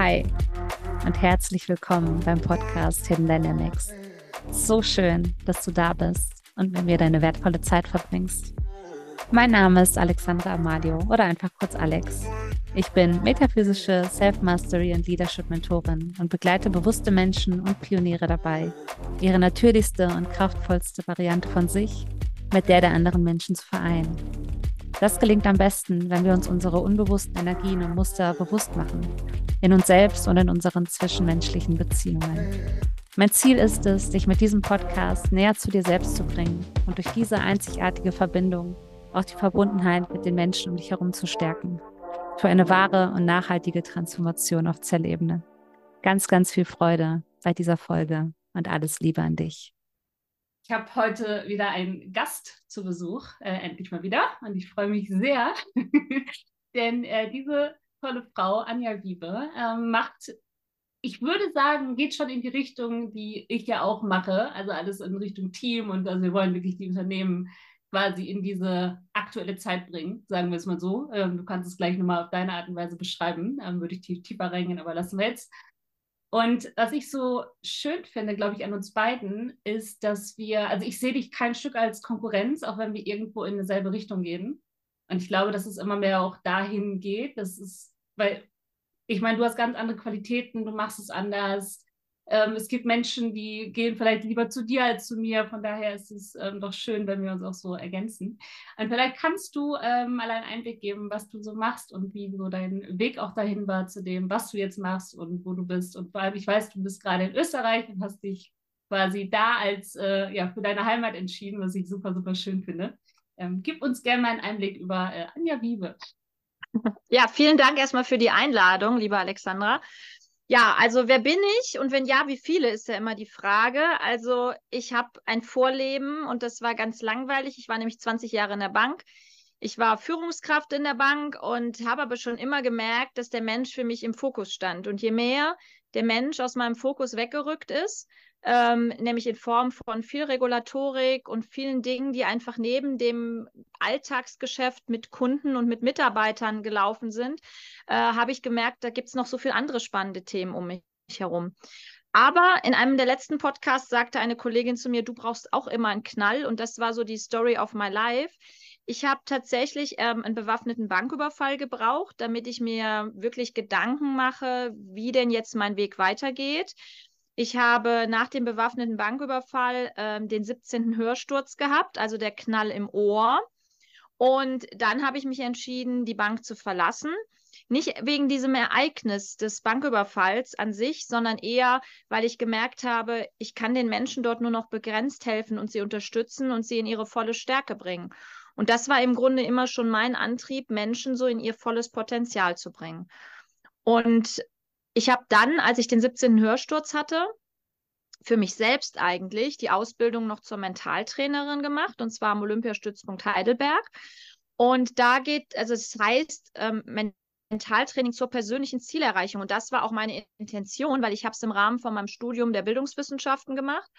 Hi und herzlich willkommen beim Podcast Hidden Dynamics. So schön, dass du da bist und mit mir deine wertvolle Zeit verbringst. Mein Name ist Alexandra Amalio oder einfach kurz Alex. Ich bin metaphysische Self-Mastery und Leadership-Mentorin und begleite bewusste Menschen und Pioniere dabei, ihre natürlichste und kraftvollste Variante von sich mit der der anderen Menschen zu vereinen. Das gelingt am besten, wenn wir uns unsere unbewussten Energien und Muster bewusst machen, in uns selbst und in unseren zwischenmenschlichen Beziehungen. Mein Ziel ist es, dich mit diesem Podcast näher zu dir selbst zu bringen und durch diese einzigartige Verbindung auch die Verbundenheit mit den Menschen um dich herum zu stärken. Für eine wahre und nachhaltige Transformation auf Zellebene. Ganz, ganz viel Freude bei dieser Folge und alles Liebe an dich. Ich habe heute wieder einen Gast zu Besuch, äh, endlich mal wieder. Und ich freue mich sehr, denn äh, diese tolle Frau, Anja Wiebe, äh, macht, ich würde sagen, geht schon in die Richtung, die ich ja auch mache. Also alles in Richtung Team und also wir wollen wirklich die Unternehmen quasi in diese aktuelle Zeit bringen, sagen wir es mal so. Ähm, du kannst es gleich nochmal auf deine Art und Weise beschreiben, ähm, würde ich tief, tiefer reingehen, aber lassen wir jetzt. Und was ich so schön finde, glaube ich, an uns beiden, ist, dass wir, also ich sehe dich kein Stück als Konkurrenz, auch wenn wir irgendwo in dieselbe Richtung gehen. Und ich glaube, dass es immer mehr auch dahin geht. Das ist, weil, ich meine, du hast ganz andere Qualitäten, du machst es anders. Ähm, es gibt Menschen, die gehen vielleicht lieber zu dir als zu mir. Von daher ist es ähm, doch schön, wenn wir uns auch so ergänzen. Und vielleicht kannst du ähm, mal einen Einblick geben, was du so machst und wie so dein Weg auch dahin war zu dem, was du jetzt machst und wo du bist. Und vor allem, ich weiß, du bist gerade in Österreich und hast dich quasi da als äh, ja für deine Heimat entschieden, was ich super, super schön finde. Ähm, gib uns gerne mal einen Einblick über äh, Anja Wiebe. Ja, vielen Dank erstmal für die Einladung, liebe Alexandra. Ja, also wer bin ich und wenn ja, wie viele ist ja immer die Frage. Also ich habe ein Vorleben und das war ganz langweilig. Ich war nämlich 20 Jahre in der Bank. Ich war Führungskraft in der Bank und habe aber schon immer gemerkt, dass der Mensch für mich im Fokus stand. Und je mehr der Mensch aus meinem Fokus weggerückt ist, ähm, nämlich in Form von viel Regulatorik und vielen Dingen, die einfach neben dem Alltagsgeschäft mit Kunden und mit Mitarbeitern gelaufen sind, äh, habe ich gemerkt, da gibt es noch so viele andere spannende Themen um mich herum. Aber in einem der letzten Podcasts sagte eine Kollegin zu mir, du brauchst auch immer einen Knall. Und das war so die Story of my life. Ich habe tatsächlich ähm, einen bewaffneten Banküberfall gebraucht, damit ich mir wirklich Gedanken mache, wie denn jetzt mein Weg weitergeht. Ich habe nach dem bewaffneten Banküberfall äh, den 17. Hörsturz gehabt, also der Knall im Ohr. Und dann habe ich mich entschieden, die Bank zu verlassen. Nicht wegen diesem Ereignis des Banküberfalls an sich, sondern eher, weil ich gemerkt habe, ich kann den Menschen dort nur noch begrenzt helfen und sie unterstützen und sie in ihre volle Stärke bringen. Und das war im Grunde immer schon mein Antrieb, Menschen so in ihr volles Potenzial zu bringen. Und ich habe dann, als ich den 17. Hörsturz hatte, für mich selbst eigentlich die Ausbildung noch zur Mentaltrainerin gemacht, und zwar am Olympiastützpunkt Heidelberg. Und da geht, also es das heißt, ähm, Mentaltraining zur persönlichen Zielerreichung. Und das war auch meine Intention, weil ich habe es im Rahmen von meinem Studium der Bildungswissenschaften gemacht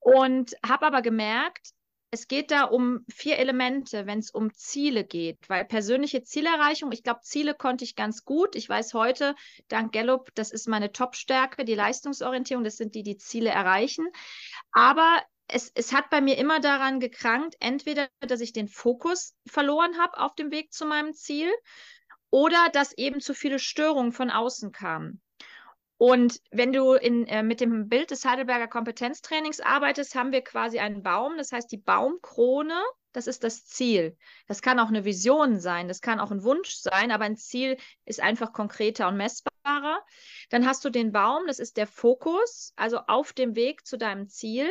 und habe aber gemerkt, es geht da um vier Elemente, wenn es um Ziele geht, weil persönliche Zielerreichung, ich glaube, Ziele konnte ich ganz gut. Ich weiß heute, dank Gallup, das ist meine Top-Stärke, die Leistungsorientierung, das sind die, die Ziele erreichen. Aber es, es hat bei mir immer daran gekrankt, entweder, dass ich den Fokus verloren habe auf dem Weg zu meinem Ziel oder dass eben zu viele Störungen von außen kamen. Und wenn du in, äh, mit dem Bild des Heidelberger Kompetenztrainings arbeitest, haben wir quasi einen Baum. Das heißt, die Baumkrone, das ist das Ziel. Das kann auch eine Vision sein, das kann auch ein Wunsch sein, aber ein Ziel ist einfach konkreter und messbarer. Dann hast du den Baum, das ist der Fokus, also auf dem Weg zu deinem Ziel.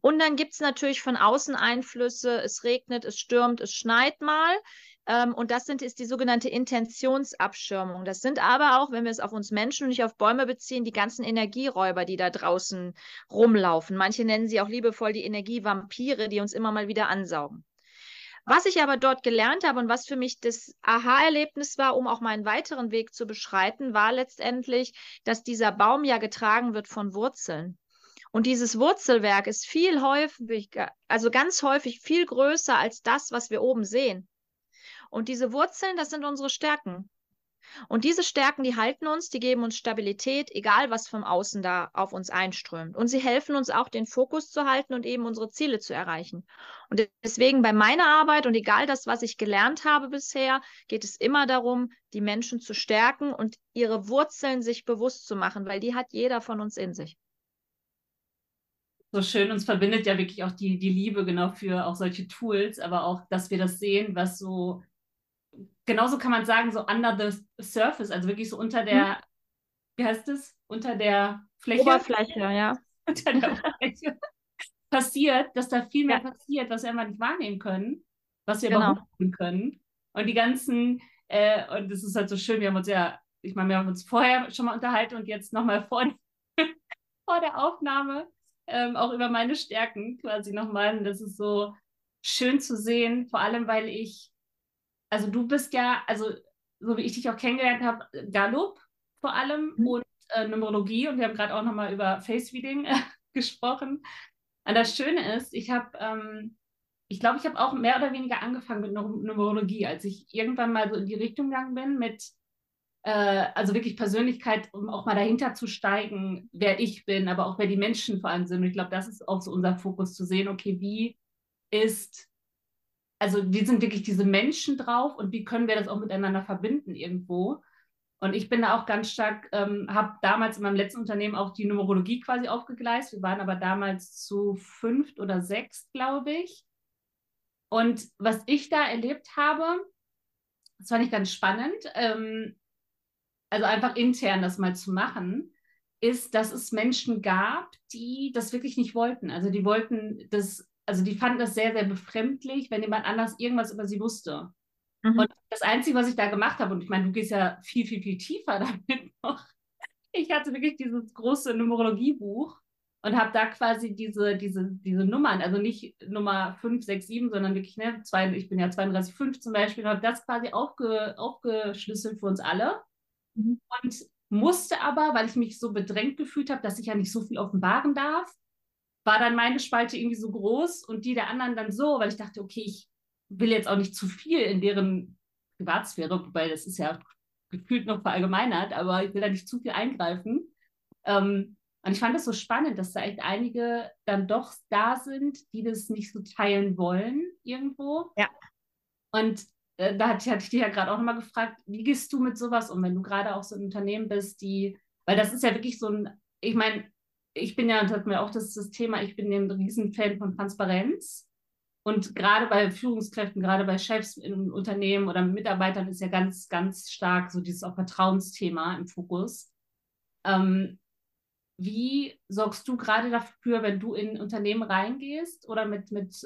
Und dann gibt es natürlich von außen Einflüsse. Es regnet, es stürmt, es schneit mal. Ähm, und das sind, ist die sogenannte Intentionsabschirmung. Das sind aber auch, wenn wir es auf uns Menschen und nicht auf Bäume beziehen, die ganzen Energieräuber, die da draußen rumlaufen. Manche nennen sie auch liebevoll die Energievampire, die uns immer mal wieder ansaugen. Was ich aber dort gelernt habe und was für mich das Aha-Erlebnis war, um auch meinen weiteren Weg zu beschreiten, war letztendlich, dass dieser Baum ja getragen wird von Wurzeln. Und dieses Wurzelwerk ist viel häufiger, also ganz häufig viel größer als das, was wir oben sehen. Und diese Wurzeln, das sind unsere Stärken. Und diese Stärken, die halten uns, die geben uns Stabilität, egal was vom Außen da auf uns einströmt. Und sie helfen uns auch, den Fokus zu halten und eben unsere Ziele zu erreichen. Und deswegen bei meiner Arbeit und egal das, was ich gelernt habe bisher, geht es immer darum, die Menschen zu stärken und ihre Wurzeln sich bewusst zu machen, weil die hat jeder von uns in sich. So schön, uns verbindet ja wirklich auch die, die Liebe genau für auch solche Tools, aber auch, dass wir das sehen, was so genauso kann man sagen, so under the surface, also wirklich so unter der, hm. wie heißt es? Unter der Fläche. Oberfläche, ja. unter der Oberfläche passiert, dass da viel mehr ja. passiert, was wir einfach nicht wahrnehmen können, was wir genau. überhaupt können. Und die ganzen, äh, und das ist halt so schön, wir haben uns ja, ich meine, wir haben uns vorher schon mal unterhalten und jetzt nochmal vor, vor der Aufnahme ähm, auch über meine Stärken quasi nochmal. Und das ist so schön zu sehen, vor allem weil ich also du bist ja, also so wie ich dich auch kennengelernt habe, Gallup vor allem mhm. und äh, Numerologie und wir haben gerade auch nochmal über Face Reading äh, gesprochen. Und das Schöne ist, ich habe, ähm, ich glaube, ich habe auch mehr oder weniger angefangen mit Numerologie, als ich irgendwann mal so in die Richtung gegangen bin mit, äh, also wirklich Persönlichkeit, um auch mal dahinter zu steigen, wer ich bin, aber auch wer die Menschen vor allem sind. Und ich glaube, das ist auch so unser Fokus zu sehen, okay, wie ist also wie sind wirklich diese Menschen drauf und wie können wir das auch miteinander verbinden irgendwo? Und ich bin da auch ganz stark, ähm, habe damals in meinem letzten Unternehmen auch die Numerologie quasi aufgegleist. Wir waren aber damals zu fünft oder sechs, glaube ich. Und was ich da erlebt habe, das fand ich ganz spannend, ähm, also einfach intern das mal zu machen, ist, dass es Menschen gab, die das wirklich nicht wollten. Also die wollten das also die fanden das sehr, sehr befremdlich, wenn jemand anders irgendwas über sie wusste. Mhm. Und das Einzige, was ich da gemacht habe, und ich meine, du gehst ja viel, viel, viel tiefer damit noch. Ich hatte wirklich dieses große Numerologiebuch und habe da quasi diese, diese, diese Nummern, also nicht Nummer 5, 6, 7, sondern wirklich, ne, zwei, ich bin ja 32, 5 zum Beispiel, habe das quasi aufge, aufgeschlüsselt für uns alle. Mhm. Und musste aber, weil ich mich so bedrängt gefühlt habe, dass ich ja nicht so viel offenbaren darf, war dann meine Spalte irgendwie so groß und die der anderen dann so, weil ich dachte, okay, ich will jetzt auch nicht zu viel in deren Privatsphäre, wobei das ist ja gefühlt noch verallgemeinert, aber ich will da nicht zu viel eingreifen. Ähm, und ich fand das so spannend, dass da echt einige dann doch da sind, die das nicht so teilen wollen irgendwo. Ja. Und äh, da hatte, hatte ich dich ja gerade auch nochmal gefragt, wie gehst du mit sowas um, wenn du gerade auch so ein Unternehmen bist, die, weil das ist ja wirklich so ein, ich meine, ich bin ja, das hat mir auch das, das Thema, ich bin ein Riesenfan von Transparenz. Und gerade bei Führungskräften, gerade bei Chefs in Unternehmen oder Mitarbeitern ist ja ganz, ganz stark so dieses auch Vertrauensthema im Fokus. Ähm, wie sorgst du gerade dafür, wenn du in Unternehmen reingehst oder mit, mit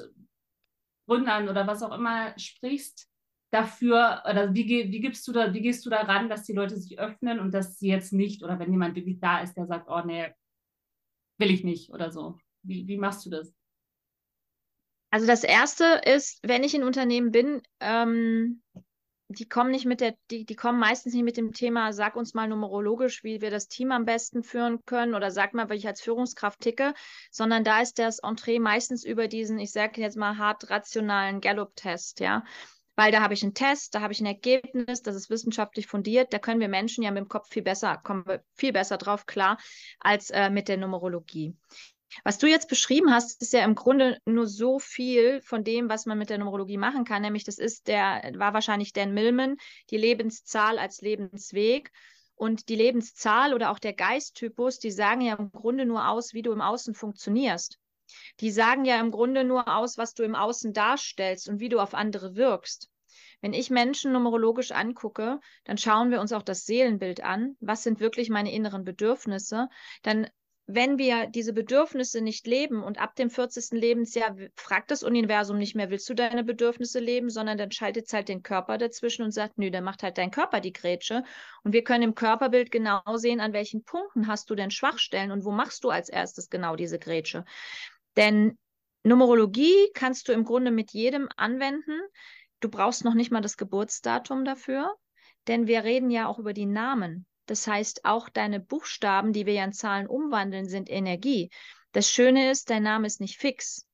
Gründern oder was auch immer sprichst, dafür, oder wie, wie gibst du da, wie gehst du daran, dass die Leute sich öffnen und dass sie jetzt nicht, oder wenn jemand wirklich da ist, der sagt, oh nee, will ich nicht oder so. Wie, wie machst du das? Also das erste ist, wenn ich in Unternehmen bin, ähm, die kommen nicht mit der, die, die kommen meistens nicht mit dem Thema, sag uns mal numerologisch, wie wir das Team am besten führen können oder sag mal, wie ich als Führungskraft ticke, sondern da ist das Entree meistens über diesen, ich sage jetzt mal hart rationalen Gallup-Test, ja weil da habe ich einen Test, da habe ich ein Ergebnis, das ist wissenschaftlich fundiert, da können wir Menschen ja mit dem Kopf viel besser, kommen wir viel besser drauf klar als äh, mit der Numerologie. Was du jetzt beschrieben hast, ist ja im Grunde nur so viel von dem, was man mit der Numerologie machen kann. Nämlich, das ist der, war wahrscheinlich Dan Millman, die Lebenszahl als Lebensweg. Und die Lebenszahl oder auch der Geisttypus, die sagen ja im Grunde nur aus, wie du im Außen funktionierst. Die sagen ja im Grunde nur aus, was du im Außen darstellst und wie du auf andere wirkst. Wenn ich Menschen numerologisch angucke, dann schauen wir uns auch das Seelenbild an. Was sind wirklich meine inneren Bedürfnisse? Dann wenn wir diese Bedürfnisse nicht leben und ab dem 40. Lebensjahr fragt das Universum nicht mehr, willst du deine Bedürfnisse leben, sondern dann schaltet es halt den Körper dazwischen und sagt, nö, dann macht halt dein Körper die Grätsche. Und wir können im Körperbild genau sehen, an welchen Punkten hast du denn Schwachstellen und wo machst du als erstes genau diese Grätsche. Denn Numerologie kannst du im Grunde mit jedem anwenden. Du brauchst noch nicht mal das Geburtsdatum dafür, denn wir reden ja auch über die Namen. Das heißt, auch deine Buchstaben, die wir ja in Zahlen umwandeln, sind Energie. Das Schöne ist, dein Name ist nicht fix.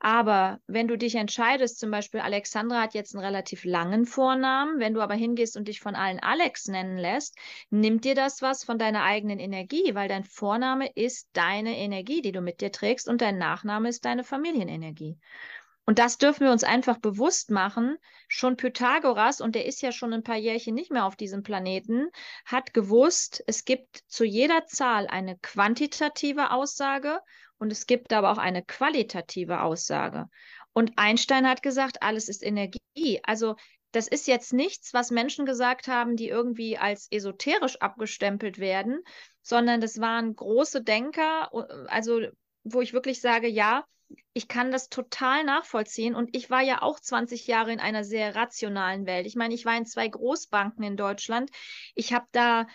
Aber wenn du dich entscheidest, zum Beispiel Alexandra hat jetzt einen relativ langen Vornamen, wenn du aber hingehst und dich von allen Alex nennen lässt, nimmt dir das was von deiner eigenen Energie, weil dein Vorname ist deine Energie, die du mit dir trägst und dein Nachname ist deine Familienenergie. Und das dürfen wir uns einfach bewusst machen. Schon Pythagoras, und der ist ja schon ein paar Jährchen nicht mehr auf diesem Planeten, hat gewusst, es gibt zu jeder Zahl eine quantitative Aussage und es gibt aber auch eine qualitative Aussage. Und Einstein hat gesagt, alles ist Energie. Also das ist jetzt nichts, was Menschen gesagt haben, die irgendwie als esoterisch abgestempelt werden, sondern das waren große Denker, also wo ich wirklich sage, ja, ich kann das total nachvollziehen. Und ich war ja auch 20 Jahre in einer sehr rationalen Welt. Ich meine, ich war in zwei Großbanken in Deutschland. Ich habe da,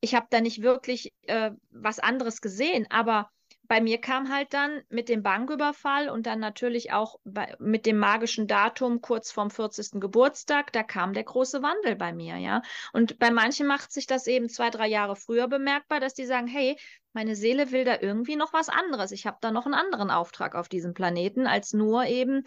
ich habe da nicht wirklich äh, was anderes gesehen, aber bei mir kam halt dann mit dem Banküberfall und dann natürlich auch bei, mit dem magischen Datum kurz vorm 40. Geburtstag, da kam der große Wandel bei mir, ja. Und bei manchen macht sich das eben zwei, drei Jahre früher bemerkbar, dass die sagen, hey, meine Seele will da irgendwie noch was anderes. Ich habe da noch einen anderen Auftrag auf diesem Planeten, als nur eben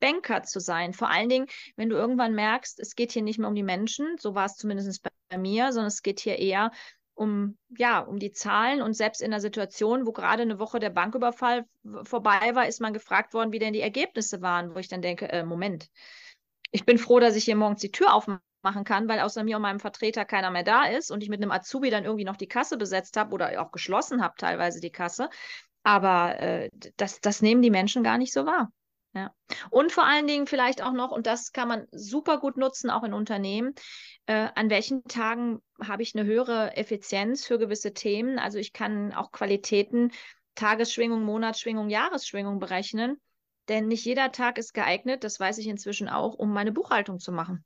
Banker zu sein. Vor allen Dingen, wenn du irgendwann merkst, es geht hier nicht mehr um die Menschen, so war es zumindest bei mir, sondern es geht hier eher um, ja, um die Zahlen und selbst in einer Situation, wo gerade eine Woche der Banküberfall vorbei war, ist man gefragt worden, wie denn die Ergebnisse waren, wo ich dann denke, äh, Moment, ich bin froh, dass ich hier morgens die Tür aufmachen kann, weil außer mir und meinem Vertreter keiner mehr da ist und ich mit einem Azubi dann irgendwie noch die Kasse besetzt habe oder auch geschlossen habe, teilweise die Kasse. Aber äh, das, das nehmen die Menschen gar nicht so wahr. Ja. Und vor allen Dingen vielleicht auch noch, und das kann man super gut nutzen, auch in Unternehmen, äh, an welchen Tagen habe ich eine höhere Effizienz für gewisse Themen. Also ich kann auch Qualitäten, Tagesschwingung, Monatsschwingung, Jahresschwingung berechnen. Denn nicht jeder Tag ist geeignet, das weiß ich inzwischen auch, um meine Buchhaltung zu machen.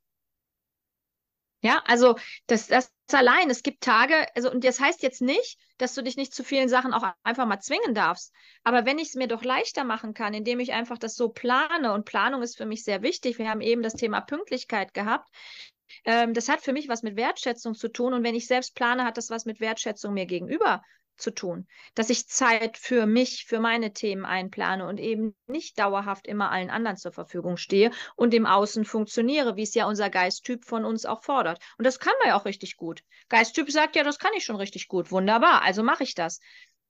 Ja, also das, das allein, es gibt Tage, also und das heißt jetzt nicht, dass du dich nicht zu vielen Sachen auch einfach mal zwingen darfst. Aber wenn ich es mir doch leichter machen kann, indem ich einfach das so plane, und Planung ist für mich sehr wichtig, wir haben eben das Thema Pünktlichkeit gehabt, ähm, das hat für mich was mit Wertschätzung zu tun. Und wenn ich selbst plane, hat das was mit Wertschätzung mir gegenüber zu tun, dass ich Zeit für mich, für meine Themen einplane und eben nicht dauerhaft immer allen anderen zur Verfügung stehe und im Außen funktioniere, wie es ja unser Geisttyp von uns auch fordert. Und das kann man ja auch richtig gut. Geisttyp sagt ja, das kann ich schon richtig gut. Wunderbar, also mache ich das.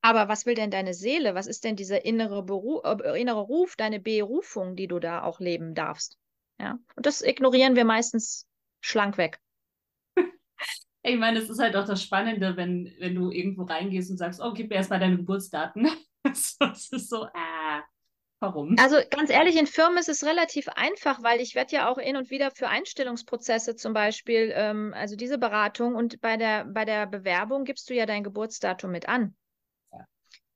Aber was will denn deine Seele? Was ist denn dieser innere, Beruf, äh, innere Ruf, deine Berufung, die du da auch leben darfst? Ja, und das ignorieren wir meistens schlank weg. Ich meine, es ist halt auch das Spannende, wenn, wenn du irgendwo reingehst und sagst, oh, gib mir erstmal deine Geburtsdaten. das ist so, äh, warum? Also ganz ehrlich, in Firmen ist es relativ einfach, weil ich werde ja auch hin und wieder für Einstellungsprozesse zum Beispiel, ähm, also diese Beratung und bei der, bei der Bewerbung gibst du ja dein Geburtsdatum mit an.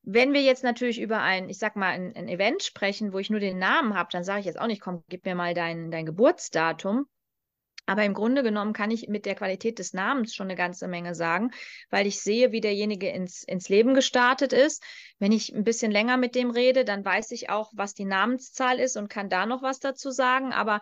Wenn wir jetzt natürlich über ein, ich sag mal, ein, ein Event sprechen, wo ich nur den Namen habe, dann sage ich jetzt auch nicht, komm, gib mir mal dein, dein Geburtsdatum. Aber im Grunde genommen kann ich mit der Qualität des Namens schon eine ganze Menge sagen, weil ich sehe, wie derjenige ins, ins Leben gestartet ist. Wenn ich ein bisschen länger mit dem rede, dann weiß ich auch, was die Namenszahl ist und kann da noch was dazu sagen. Aber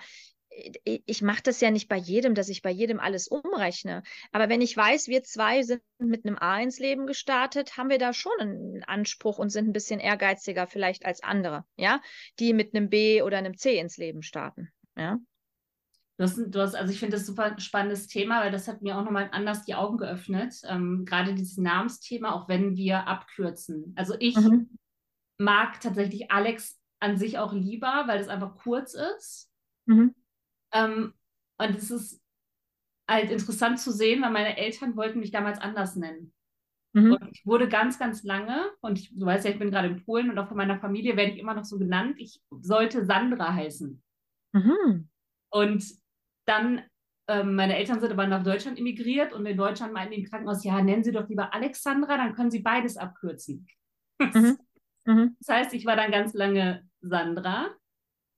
ich mache das ja nicht bei jedem, dass ich bei jedem alles umrechne. Aber wenn ich weiß, wir zwei sind mit einem A ins Leben gestartet, haben wir da schon einen Anspruch und sind ein bisschen ehrgeiziger vielleicht als andere, ja, die mit einem B oder einem C ins Leben starten. Ja. Du hast, du hast, also ich finde das super spannendes Thema, weil das hat mir auch nochmal anders die Augen geöffnet. Ähm, gerade dieses Namensthema, auch wenn wir abkürzen. Also ich mhm. mag tatsächlich Alex an sich auch lieber, weil es einfach kurz ist. Mhm. Ähm, und es ist halt interessant zu sehen, weil meine Eltern wollten mich damals anders nennen. Mhm. Und ich wurde ganz, ganz lange, und ich, du weißt ja, ich bin gerade in Polen und auch von meiner Familie werde ich immer noch so genannt, ich sollte Sandra heißen. Mhm. Und dann, ähm, meine Eltern sind aber nach Deutschland emigriert und in Deutschland meinten die im Krankenhaus, ja, nennen Sie doch lieber Alexandra, dann können Sie beides abkürzen. Mhm. Mhm. Das heißt, ich war dann ganz lange Sandra.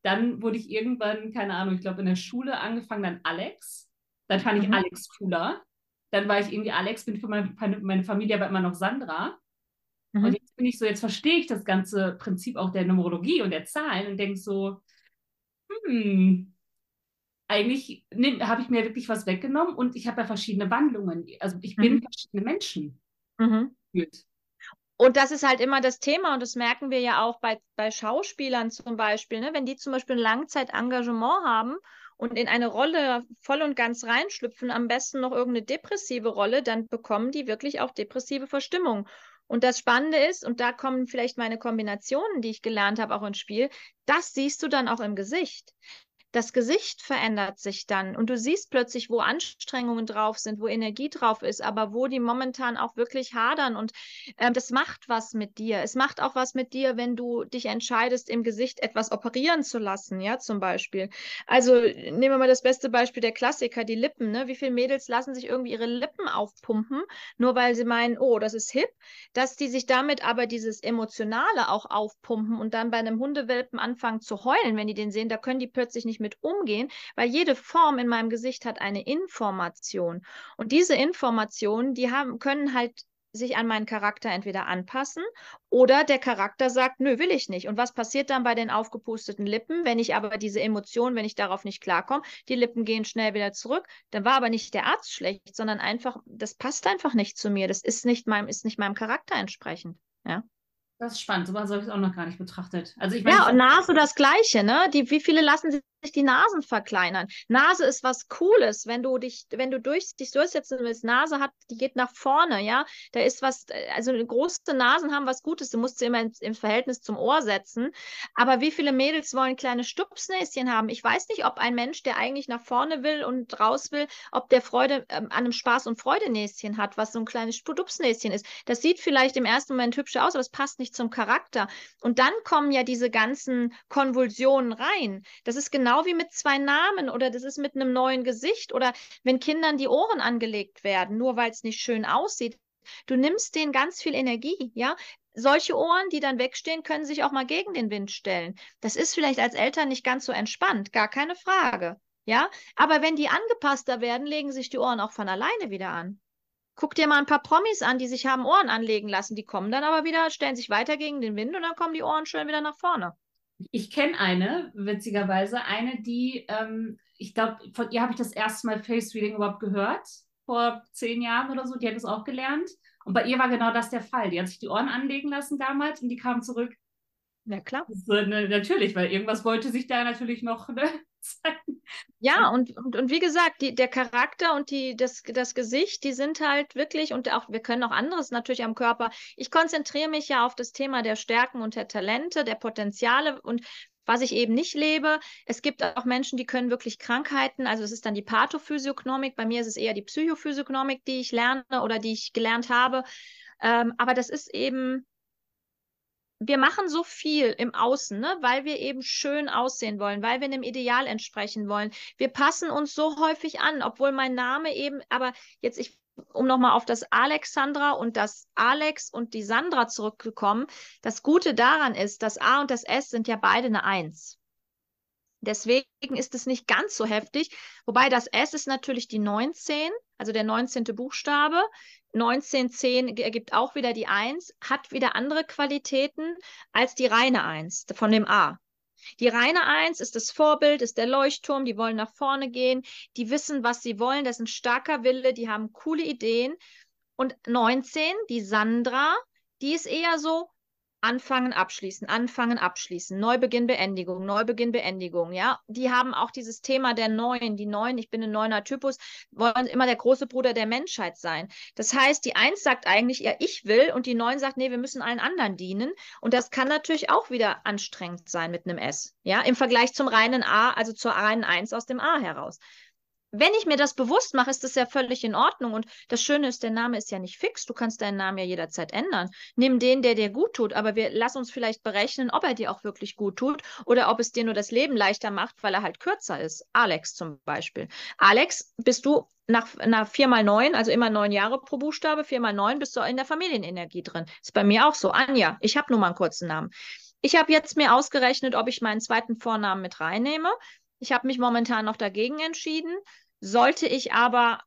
Dann wurde ich irgendwann, keine Ahnung, ich glaube in der Schule angefangen, dann Alex. Dann fand ich mhm. Alex cooler. Dann war ich irgendwie Alex, bin für meine, meine Familie aber immer noch Sandra. Mhm. Und jetzt bin ich so, jetzt verstehe ich das ganze Prinzip auch der Numerologie und der Zahlen und denke so, hm, eigentlich habe ich mir wirklich was weggenommen und ich habe ja verschiedene Wandlungen. Also ich bin mhm. verschiedene Menschen. Mhm. Und das ist halt immer das Thema und das merken wir ja auch bei, bei Schauspielern zum Beispiel. Ne? Wenn die zum Beispiel ein Langzeitengagement haben und in eine Rolle voll und ganz reinschlüpfen, am besten noch irgendeine depressive Rolle, dann bekommen die wirklich auch depressive Verstimmung. Und das Spannende ist, und da kommen vielleicht meine Kombinationen, die ich gelernt habe, auch ins Spiel, das siehst du dann auch im Gesicht das Gesicht verändert sich dann und du siehst plötzlich, wo Anstrengungen drauf sind, wo Energie drauf ist, aber wo die momentan auch wirklich hadern und äh, das macht was mit dir. Es macht auch was mit dir, wenn du dich entscheidest, im Gesicht etwas operieren zu lassen, ja, zum Beispiel. Also nehmen wir mal das beste Beispiel der Klassiker, die Lippen, ne? Wie viele Mädels lassen sich irgendwie ihre Lippen aufpumpen, nur weil sie meinen, oh, das ist hip, dass die sich damit aber dieses Emotionale auch aufpumpen und dann bei einem Hundewelpen anfangen zu heulen, wenn die den sehen, da können die plötzlich nicht mehr mit umgehen, weil jede Form in meinem Gesicht hat eine Information. Und diese Informationen, die haben, können halt sich an meinen Charakter entweder anpassen oder der Charakter sagt, nö, will ich nicht. Und was passiert dann bei den aufgepusteten Lippen, wenn ich aber diese Emotionen, wenn ich darauf nicht klarkomme, die Lippen gehen schnell wieder zurück, dann war aber nicht der Arzt schlecht, sondern einfach, das passt einfach nicht zu mir, das ist nicht meinem, ist nicht meinem Charakter entsprechend. Ja. Das ist spannend, so habe ich es auch noch gar nicht betrachtet. Also ich ja, und Nase das Gleiche, ne? Die, wie viele lassen sich die Nasen verkleinern? Nase ist was Cooles, wenn du dich, wenn du durch, dich durchsetzen willst. Nase hat, die geht nach vorne, ja. Da ist was, also große Nasen haben was Gutes, du musst sie immer im Verhältnis zum Ohr setzen. Aber wie viele Mädels wollen kleine Stupsnäschen haben? Ich weiß nicht, ob ein Mensch, der eigentlich nach vorne will und raus will, ob der Freude ähm, an einem Spaß- und Freudenäschen hat, was so ein kleines Stupsnäschen ist. Das sieht vielleicht im ersten Moment hübscher aus, aber es passt nicht zum Charakter. Und dann kommen ja diese ganzen Konvulsionen rein. Das ist genau wie mit zwei Namen oder das ist mit einem neuen Gesicht oder wenn Kindern die Ohren angelegt werden, nur weil es nicht schön aussieht. Du nimmst denen ganz viel Energie, ja. Solche Ohren, die dann wegstehen, können sich auch mal gegen den Wind stellen. Das ist vielleicht als Eltern nicht ganz so entspannt, gar keine Frage. Ja, aber wenn die angepasster werden, legen sich die Ohren auch von alleine wieder an. Guck dir mal ein paar Promis an, die sich haben Ohren anlegen lassen. Die kommen dann aber wieder, stellen sich weiter gegen den Wind und dann kommen die Ohren schön wieder nach vorne. Ich kenne eine, witzigerweise, eine, die, ähm, ich glaube, von ihr habe ich das erste Mal Face Reading überhaupt gehört, vor zehn Jahren oder so. Die hat es auch gelernt. Und bei ihr war genau das der Fall. Die hat sich die Ohren anlegen lassen damals und die kam zurück. Ja, klar. So, ne, natürlich, weil irgendwas wollte sich da natürlich noch ne, Ja, und, und, und wie gesagt, die, der Charakter und die, das, das Gesicht, die sind halt wirklich, und auch, wir können auch anderes natürlich am Körper. Ich konzentriere mich ja auf das Thema der Stärken und der Talente, der Potenziale und was ich eben nicht lebe. Es gibt auch Menschen, die können wirklich Krankheiten, also es ist dann die Pathophysiognomik, bei mir ist es eher die Psychophysiognomik, die ich lerne oder die ich gelernt habe. Ähm, aber das ist eben wir machen so viel im Außen, ne, weil wir eben schön aussehen wollen, weil wir einem Ideal entsprechen wollen. Wir passen uns so häufig an, obwohl mein Name eben, aber jetzt ich um nochmal auf das Alexandra und das Alex und die Sandra zurückzukommen. Das Gute daran ist, das A und das S sind ja beide eine Eins. Deswegen ist es nicht ganz so heftig. Wobei das S ist natürlich die 19, also der 19. Buchstabe. 1910 ergibt auch wieder die 1, hat wieder andere Qualitäten als die reine 1 von dem A. Die reine 1 ist das Vorbild, ist der Leuchtturm, die wollen nach vorne gehen, die wissen, was sie wollen, das ist ein starker Wille, die haben coole Ideen. Und 19, die Sandra, die ist eher so, Anfangen, abschließen, anfangen, abschließen, Neubeginn, Beendigung, Neubeginn, Beendigung, ja. Die haben auch dieses Thema der Neuen, die Neuen, ich bin ein neuner Typus, wollen immer der große Bruder der Menschheit sein. Das heißt, die Eins sagt eigentlich, ja, ich will und die Neun sagt, nee, wir müssen allen anderen dienen. Und das kann natürlich auch wieder anstrengend sein mit einem S, ja, im Vergleich zum reinen A, also zur reinen Eins aus dem A heraus wenn ich mir das bewusst mache, ist das ja völlig in Ordnung. Und das Schöne ist, der Name ist ja nicht fix. Du kannst deinen Namen ja jederzeit ändern. Nimm den, der dir gut tut. Aber wir lass uns vielleicht berechnen, ob er dir auch wirklich gut tut oder ob es dir nur das Leben leichter macht, weil er halt kürzer ist. Alex zum Beispiel. Alex, bist du nach, nach 4 mal 9, also immer neun Jahre pro Buchstabe, 4 mal 9 bist du in der Familienenergie drin. Ist bei mir auch so. Anja, ich habe nur mal einen kurzen Namen. Ich habe jetzt mir ausgerechnet, ob ich meinen zweiten Vornamen mit reinnehme. Ich habe mich momentan noch dagegen entschieden. Sollte ich aber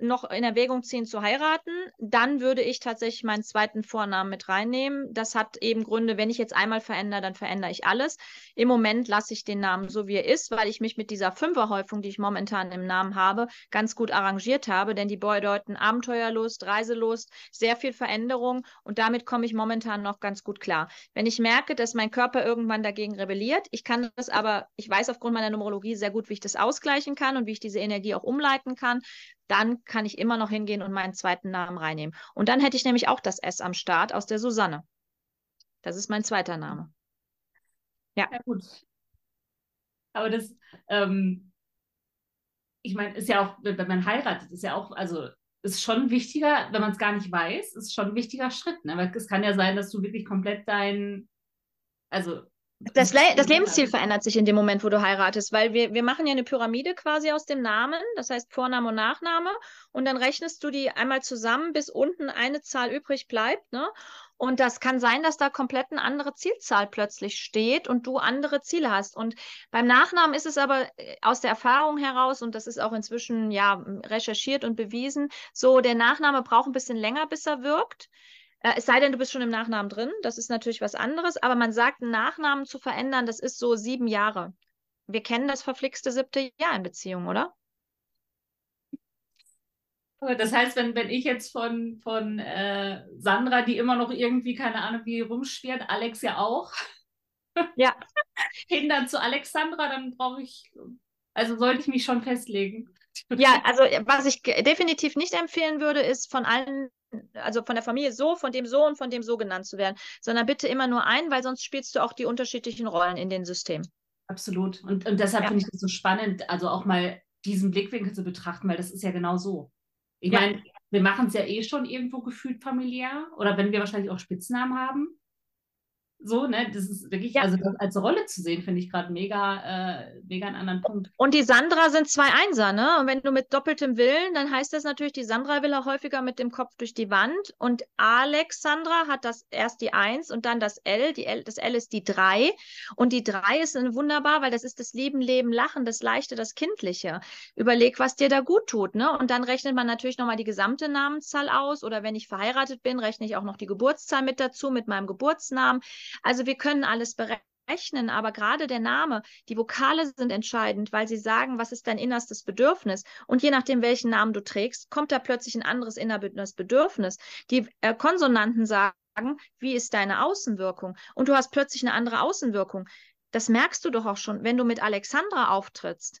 noch in Erwägung ziehen zu heiraten, dann würde ich tatsächlich meinen zweiten Vornamen mit reinnehmen. Das hat eben Gründe, wenn ich jetzt einmal verändere, dann verändere ich alles. Im Moment lasse ich den Namen so, wie er ist, weil ich mich mit dieser Fünferhäufung, die ich momentan im Namen habe, ganz gut arrangiert habe, denn die bedeuten Abenteuerlust, Reiselust, sehr viel Veränderung und damit komme ich momentan noch ganz gut klar. Wenn ich merke, dass mein Körper irgendwann dagegen rebelliert, ich kann das aber, ich weiß aufgrund meiner Numerologie sehr gut, wie ich das ausgleichen kann und wie ich diese Energie auch umleiten kann, dann kann ich immer noch hingehen und meinen zweiten Namen reinnehmen. Und dann hätte ich nämlich auch das S am Start aus der Susanne. Das ist mein zweiter Name. Ja, ja gut. Aber das, ähm, ich meine, ist ja auch, wenn man heiratet, ist ja auch, also ist schon wichtiger, wenn man es gar nicht weiß, ist schon ein wichtiger Schritt. Ne? Weil es kann ja sein, dass du wirklich komplett dein, also das, Le das, Lebensziel verändert sich in dem Moment, wo du heiratest, weil wir, wir machen ja eine Pyramide quasi aus dem Namen, das heißt Vorname und Nachname, und dann rechnest du die einmal zusammen, bis unten eine Zahl übrig bleibt. Ne? Und das kann sein, dass da komplett eine andere Zielzahl plötzlich steht und du andere Ziele hast. Und beim Nachnamen ist es aber äh, aus der Erfahrung heraus, und das ist auch inzwischen ja recherchiert und bewiesen, so der Nachname braucht ein bisschen länger, bis er wirkt. Äh, es sei denn, du bist schon im Nachnamen drin, das ist natürlich was anderes, aber man sagt, einen Nachnamen zu verändern, das ist so sieben Jahre. Wir kennen das verflixte siebte Jahr in Beziehung, oder? Das heißt, wenn, wenn ich jetzt von, von äh, Sandra, die immer noch irgendwie, keine Ahnung, wie rumschwirrt, Alex ja auch, ja. hindern zu Alexandra, dann brauche ich, also sollte ich mich schon festlegen. Ja, also was ich definitiv nicht empfehlen würde, ist von allen also von der Familie so, von dem so und von dem so genannt zu werden, sondern bitte immer nur ein, weil sonst spielst du auch die unterschiedlichen Rollen in den Systemen. Absolut. Und, und deshalb ja. finde ich das so spannend, also auch mal diesen Blickwinkel zu betrachten, weil das ist ja genau so. Ich ja. meine, wir machen es ja eh schon irgendwo gefühlt familiär oder wenn wir wahrscheinlich auch Spitznamen haben. So, ne, das ist wirklich, ja. also das als Rolle zu sehen, finde ich gerade mega, äh, mega einen anderen Punkt. Und die Sandra sind zwei Einser, ne? Und wenn du mit doppeltem Willen, dann heißt das natürlich, die Sandra will auch häufiger mit dem Kopf durch die Wand. Und Alexandra hat das erst die Eins und dann das L. Die L das L ist die Drei. Und die Drei ist wunderbar, weil das ist das Leben, Leben, Lachen, das Leichte, das Kindliche. Überleg, was dir da gut tut, ne? Und dann rechnet man natürlich nochmal die gesamte Namenszahl aus. Oder wenn ich verheiratet bin, rechne ich auch noch die Geburtszahl mit dazu, mit meinem Geburtsnamen. Also wir können alles berechnen, aber gerade der Name, die Vokale sind entscheidend, weil sie sagen, was ist dein innerstes Bedürfnis. Und je nachdem, welchen Namen du trägst, kommt da plötzlich ein anderes inneres Bedürfnis. Die äh, Konsonanten sagen, wie ist deine Außenwirkung? Und du hast plötzlich eine andere Außenwirkung. Das merkst du doch auch schon, wenn du mit Alexandra auftrittst.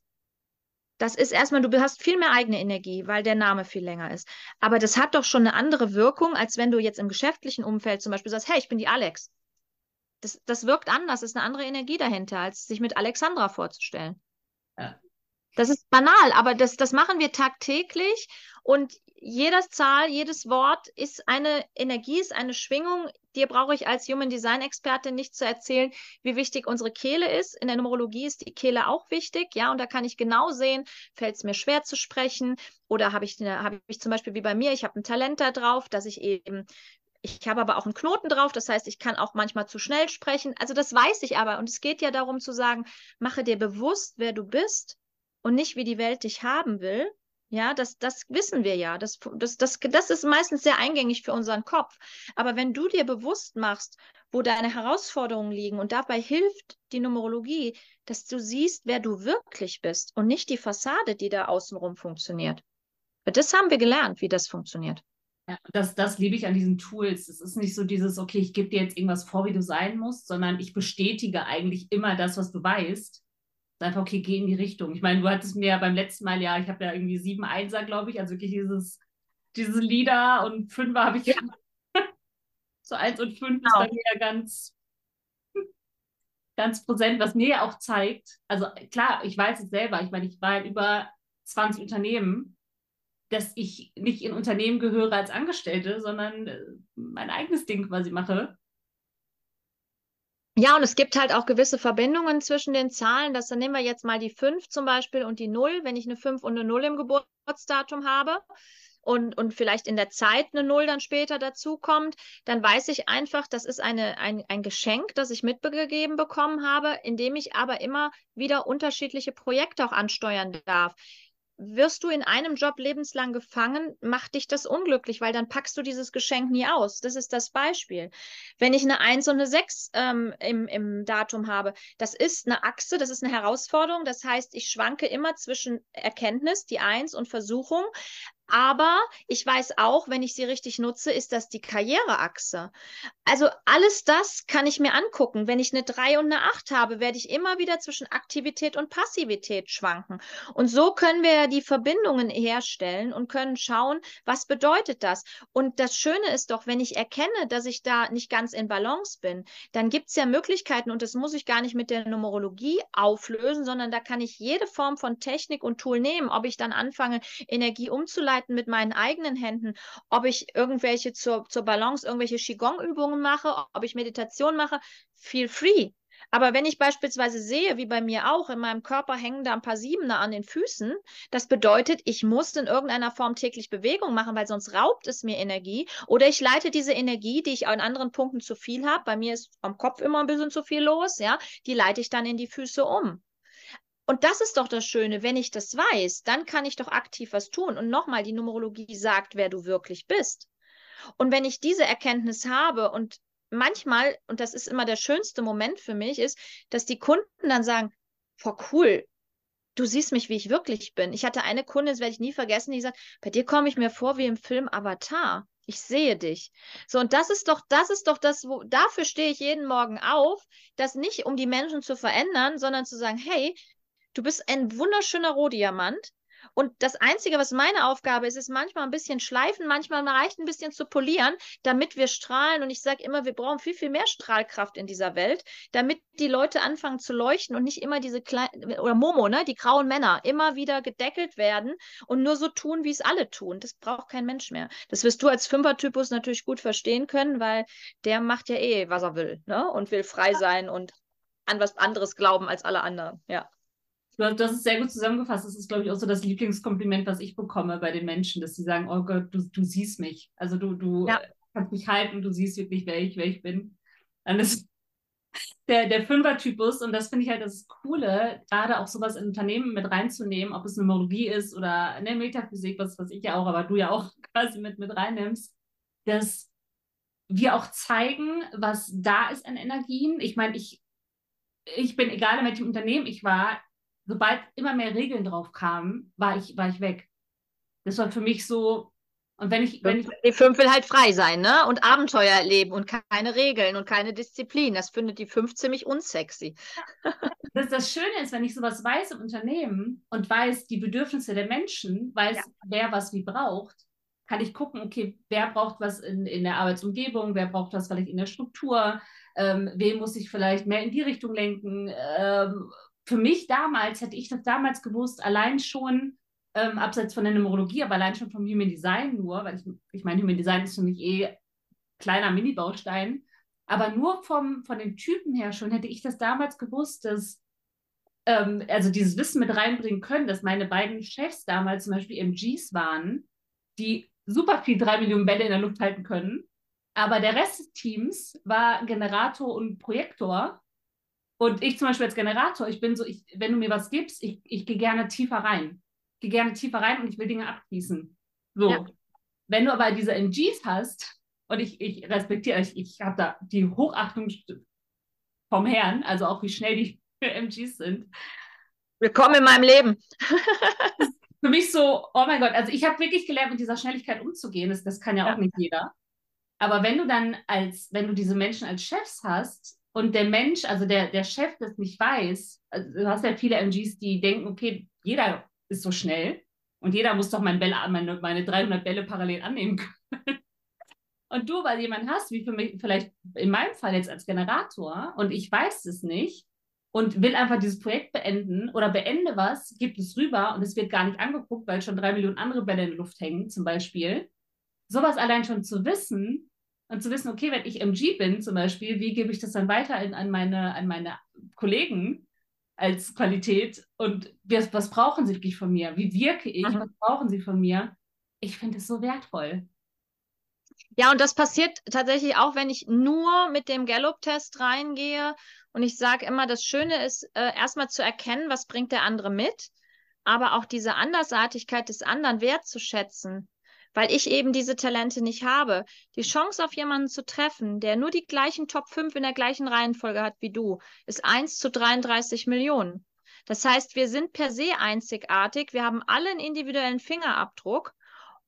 Das ist erstmal, du hast viel mehr eigene Energie, weil der Name viel länger ist. Aber das hat doch schon eine andere Wirkung, als wenn du jetzt im geschäftlichen Umfeld zum Beispiel sagst, hey, ich bin die Alex. Das, das wirkt anders, ist eine andere Energie dahinter, als sich mit Alexandra vorzustellen. Ja. Das ist banal, aber das, das machen wir tagtäglich und jede Zahl, jedes Wort ist eine Energie, ist eine Schwingung. Dir brauche ich als Human Design Expertin nicht zu erzählen, wie wichtig unsere Kehle ist. In der Numerologie ist die Kehle auch wichtig, ja, und da kann ich genau sehen, fällt es mir schwer zu sprechen oder habe ich, habe ich zum Beispiel wie bei mir, ich habe ein Talent da drauf, dass ich eben ich habe aber auch einen Knoten drauf, das heißt, ich kann auch manchmal zu schnell sprechen. Also das weiß ich aber. Und es geht ja darum zu sagen, mache dir bewusst, wer du bist und nicht, wie die Welt dich haben will. Ja, das, das wissen wir ja. Das, das, das, das ist meistens sehr eingängig für unseren Kopf. Aber wenn du dir bewusst machst, wo deine Herausforderungen liegen und dabei hilft die Numerologie, dass du siehst, wer du wirklich bist und nicht die Fassade, die da außenrum funktioniert. Das haben wir gelernt, wie das funktioniert. Ja, das, das liebe ich an diesen Tools. Es ist nicht so dieses, okay, ich gebe dir jetzt irgendwas vor, wie du sein musst, sondern ich bestätige eigentlich immer das, was du weißt. Einfach, okay, geh in die Richtung. Ich meine, du hattest mir beim letzten Mal ja, ich habe ja irgendwie sieben Einser, glaube ich, also wirklich dieses, diese Lieder und Fünfer habe ich ja. so eins und fünf genau. ist bei mir ja ganz, ganz präsent, was mir ja auch zeigt, also klar, ich weiß es selber, ich meine, ich war in über 20 Unternehmen dass ich nicht in Unternehmen gehöre als Angestellte, sondern äh, mein eigenes Ding quasi mache. Ja, und es gibt halt auch gewisse Verbindungen zwischen den Zahlen. Das dann nehmen wir jetzt mal die 5 zum Beispiel und die 0. Wenn ich eine 5 und eine 0 im Geburtsdatum habe und, und vielleicht in der Zeit eine 0 dann später dazukommt, dann weiß ich einfach, das ist eine, ein, ein Geschenk, das ich mitgegeben bekommen habe, indem ich aber immer wieder unterschiedliche Projekte auch ansteuern darf wirst du in einem Job lebenslang gefangen, macht dich das unglücklich, weil dann packst du dieses Geschenk nie aus. Das ist das Beispiel. Wenn ich eine 1 und eine 6 ähm, im, im Datum habe, das ist eine Achse, das ist eine Herausforderung. Das heißt, ich schwanke immer zwischen Erkenntnis, die 1 und Versuchung. Aber ich weiß auch, wenn ich sie richtig nutze, ist das die Karriereachse. Also alles das kann ich mir angucken. Wenn ich eine 3 und eine 8 habe, werde ich immer wieder zwischen Aktivität und Passivität schwanken. Und so können wir die Verbindungen herstellen und können schauen, was bedeutet das. Und das Schöne ist doch, wenn ich erkenne, dass ich da nicht ganz in Balance bin, dann gibt es ja Möglichkeiten und das muss ich gar nicht mit der Numerologie auflösen, sondern da kann ich jede Form von Technik und Tool nehmen, ob ich dann anfange, Energie umzuleiten arbeiten mit meinen eigenen Händen, ob ich irgendwelche zur, zur Balance, irgendwelche Qigong-Übungen mache, ob ich Meditation mache, feel free. Aber wenn ich beispielsweise sehe, wie bei mir auch, in meinem Körper hängen da ein paar Siebener an den Füßen, das bedeutet, ich muss in irgendeiner Form täglich Bewegung machen, weil sonst raubt es mir Energie. Oder ich leite diese Energie, die ich an anderen Punkten zu viel habe, bei mir ist am Kopf immer ein bisschen zu viel los, ja, die leite ich dann in die Füße um. Und das ist doch das Schöne, wenn ich das weiß, dann kann ich doch aktiv was tun. Und nochmal, die Numerologie sagt, wer du wirklich bist. Und wenn ich diese Erkenntnis habe und manchmal, und das ist immer der schönste Moment für mich, ist, dass die Kunden dann sagen, boah, cool, du siehst mich, wie ich wirklich bin. Ich hatte eine Kundin, das werde ich nie vergessen, die sagt, bei dir komme ich mir vor wie im Film Avatar. Ich sehe dich. So, und das ist doch, das ist doch das, wo, dafür stehe ich jeden Morgen auf, das nicht um die Menschen zu verändern, sondern zu sagen, hey, Du bist ein wunderschöner Rohdiamant. Und das Einzige, was meine Aufgabe ist, ist manchmal ein bisschen schleifen, manchmal reicht ein bisschen zu polieren, damit wir strahlen. Und ich sage immer, wir brauchen viel, viel mehr Strahlkraft in dieser Welt, damit die Leute anfangen zu leuchten und nicht immer diese kleinen, oder Momo, ne, die grauen Männer, immer wieder gedeckelt werden und nur so tun, wie es alle tun. Das braucht kein Mensch mehr. Das wirst du als Fünfer-Typus natürlich gut verstehen können, weil der macht ja eh, was er will, ne, und will frei sein und an was anderes glauben als alle anderen, ja. Du hast es sehr gut zusammengefasst. Das ist, glaube ich, auch so das Lieblingskompliment, was ich bekomme bei den Menschen, dass sie sagen, oh Gott, du, du siehst mich. Also du, du ja. kannst mich halten, du siehst wirklich, wer ich, wer ich bin. Und das ist der, der Fünfer-Typus, und das finde ich halt das Coole, gerade auch sowas in Unternehmen mit reinzunehmen, ob es Numerologie ist oder eine Metaphysik, was, was ich ja auch, aber du ja auch quasi mit, mit reinnimmst, dass wir auch zeigen, was da ist an Energien. Ich meine, ich, ich bin, egal in welchem Unternehmen ich war, sobald immer mehr Regeln drauf kamen, war ich, war ich weg. Das war für mich so, und wenn ich, wenn ich. Die fünf will halt frei sein, ne? Und Abenteuer erleben und keine Regeln und keine Disziplin. Das findet die fünf ziemlich unsexy. Das, das Schöne ist, wenn ich sowas weiß im Unternehmen und weiß die Bedürfnisse der Menschen, weiß, ja. wer was wie braucht, kann ich gucken, okay, wer braucht was in, in der Arbeitsumgebung, wer braucht was vielleicht in der Struktur, ähm, wen muss ich vielleicht mehr in die Richtung lenken, ähm, für mich damals, hätte ich das damals gewusst, allein schon, ähm, abseits von der Numerologie, aber allein schon vom Human Design nur, weil ich, ich meine, Human Design ist für mich eh kleiner Mini-Baustein, aber nur vom, von den Typen her schon hätte ich das damals gewusst, dass, ähm, also dieses Wissen mit reinbringen können, dass meine beiden Chefs damals zum Beispiel MGs waren, die super viel drei Millionen Bälle in der Luft halten können, aber der Rest des Teams war Generator und Projektor und ich zum Beispiel als Generator, ich bin so, ich, wenn du mir was gibst, ich, ich gehe gerne tiefer rein. Ich gehe gerne tiefer rein und ich will Dinge abschließen. So. Ja. Wenn du aber diese MGs hast, und ich, ich respektiere, ich, ich habe da die Hochachtung vom Herrn, also auch wie schnell die MGs sind. Willkommen in meinem Leben. für mich so, oh mein Gott, also ich habe wirklich gelernt, mit dieser Schnelligkeit umzugehen. Das, das kann ja, ja auch nicht jeder. Aber wenn du dann als, wenn du diese Menschen als Chefs hast, und der Mensch, also der, der Chef, das nicht weiß, also du hast ja viele MGs, die denken, okay, jeder ist so schnell und jeder muss doch meine, Bälle, meine, meine 300 Bälle parallel annehmen können. Und du, weil jemand hast, wie für mich, vielleicht in meinem Fall jetzt als Generator, und ich weiß es nicht und will einfach dieses Projekt beenden oder beende was, gibt es rüber und es wird gar nicht angeguckt, weil schon drei Millionen andere Bälle in der Luft hängen, zum Beispiel. Sowas allein schon zu wissen, und zu wissen, okay, wenn ich MG bin zum Beispiel, wie gebe ich das dann weiter in, an, meine, an meine Kollegen als Qualität und was, was brauchen sie wirklich von mir? Wie wirke ich? Mhm. Was brauchen sie von mir? Ich finde es so wertvoll. Ja, und das passiert tatsächlich auch, wenn ich nur mit dem Gallup-Test reingehe. Und ich sage immer, das Schöne ist, äh, erstmal zu erkennen, was bringt der andere mit aber auch diese Andersartigkeit des anderen wertzuschätzen, weil ich eben diese Talente nicht habe. Die Chance auf jemanden zu treffen, der nur die gleichen Top 5 in der gleichen Reihenfolge hat wie du, ist 1 zu 33 Millionen. Das heißt, wir sind per se einzigartig, wir haben alle einen individuellen Fingerabdruck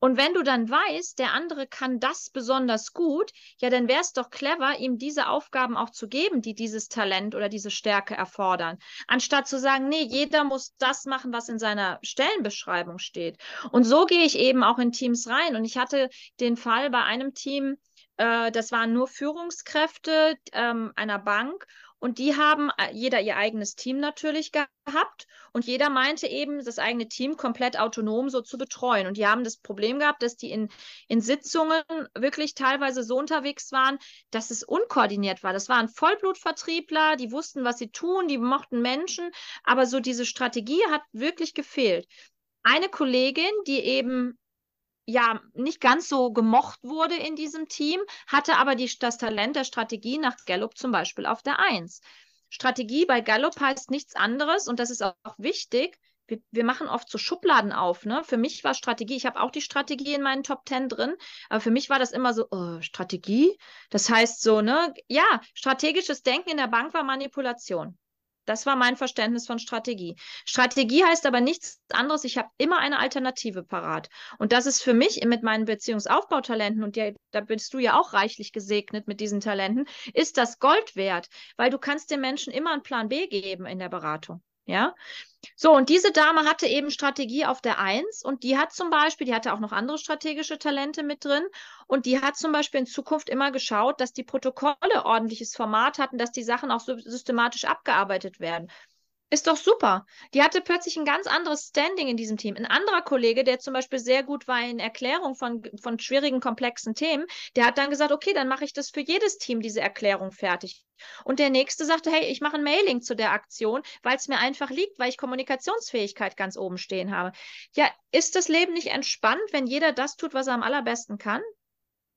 und wenn du dann weißt, der andere kann das besonders gut, ja, dann wäre es doch clever, ihm diese Aufgaben auch zu geben, die dieses Talent oder diese Stärke erfordern. Anstatt zu sagen, nee, jeder muss das machen, was in seiner Stellenbeschreibung steht. Und so gehe ich eben auch in Teams rein. Und ich hatte den Fall bei einem Team, äh, das waren nur Führungskräfte ähm, einer Bank. Und die haben äh, jeder ihr eigenes Team natürlich gehabt und jeder meinte eben, das eigene Team komplett autonom so zu betreuen. Und die haben das Problem gehabt, dass die in, in Sitzungen wirklich teilweise so unterwegs waren, dass es unkoordiniert war. Das waren Vollblutvertriebler, die wussten, was sie tun, die mochten Menschen, aber so diese Strategie hat wirklich gefehlt. Eine Kollegin, die eben ja nicht ganz so gemocht wurde in diesem Team, hatte aber die, das Talent der Strategie nach Gallup zum Beispiel auf der Eins. Strategie bei Gallup heißt nichts anderes und das ist auch wichtig. Wir, wir machen oft so Schubladen auf. Ne? Für mich war Strategie, ich habe auch die Strategie in meinen Top Ten drin, aber für mich war das immer so, oh, Strategie? Das heißt so, ne, ja, strategisches Denken in der Bank war Manipulation. Das war mein Verständnis von Strategie. Strategie heißt aber nichts anderes, ich habe immer eine Alternative parat. Und das ist für mich mit meinen Beziehungsaufbautalenten, und ja, da bist du ja auch reichlich gesegnet mit diesen Talenten, ist das Gold wert, weil du kannst den Menschen immer einen Plan B geben in der Beratung. Ja, so, und diese Dame hatte eben Strategie auf der Eins und die hat zum Beispiel, die hatte auch noch andere strategische Talente mit drin und die hat zum Beispiel in Zukunft immer geschaut, dass die Protokolle ordentliches Format hatten, dass die Sachen auch so systematisch abgearbeitet werden. Ist doch super. Die hatte plötzlich ein ganz anderes Standing in diesem Team. Ein anderer Kollege, der zum Beispiel sehr gut war in Erklärung von, von schwierigen, komplexen Themen, der hat dann gesagt, okay, dann mache ich das für jedes Team, diese Erklärung fertig. Und der nächste sagte, hey, ich mache ein Mailing zu der Aktion, weil es mir einfach liegt, weil ich Kommunikationsfähigkeit ganz oben stehen habe. Ja, ist das Leben nicht entspannt, wenn jeder das tut, was er am allerbesten kann?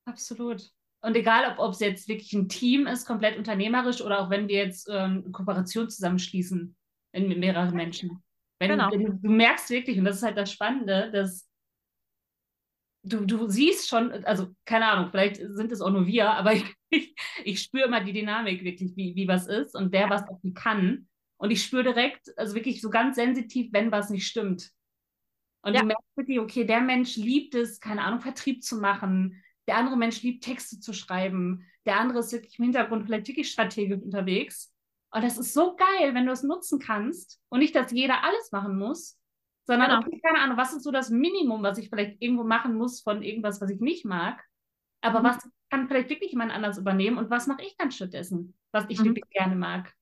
Absolut. Und egal, ob es jetzt wirklich ein Team ist, komplett unternehmerisch oder auch wenn wir jetzt ähm, Kooperation zusammenschließen in mehreren Menschen. Wenn, genau. wenn du merkst wirklich, und das ist halt das Spannende, dass du, du siehst schon, also keine Ahnung, vielleicht sind es auch nur wir, aber ich, ich, ich spüre immer die Dynamik wirklich, wie, wie was ist und der was auch kann. Und ich spüre direkt, also wirklich so ganz sensitiv, wenn was nicht stimmt. Und ja. du merkst wirklich, okay, der Mensch liebt es, keine Ahnung, Vertrieb zu machen. Der andere Mensch liebt Texte zu schreiben. Der andere ist wirklich im Hintergrund vielleicht wirklich strategisch unterwegs. Und das ist so geil, wenn du es nutzen kannst und nicht, dass jeder alles machen muss, sondern genau. okay, keine Ahnung, was ist so das Minimum, was ich vielleicht irgendwo machen muss von irgendwas, was ich nicht mag, aber mhm. was kann vielleicht wirklich jemand anders übernehmen und was mache ich dann stattdessen, was ich mhm. wirklich gerne mag.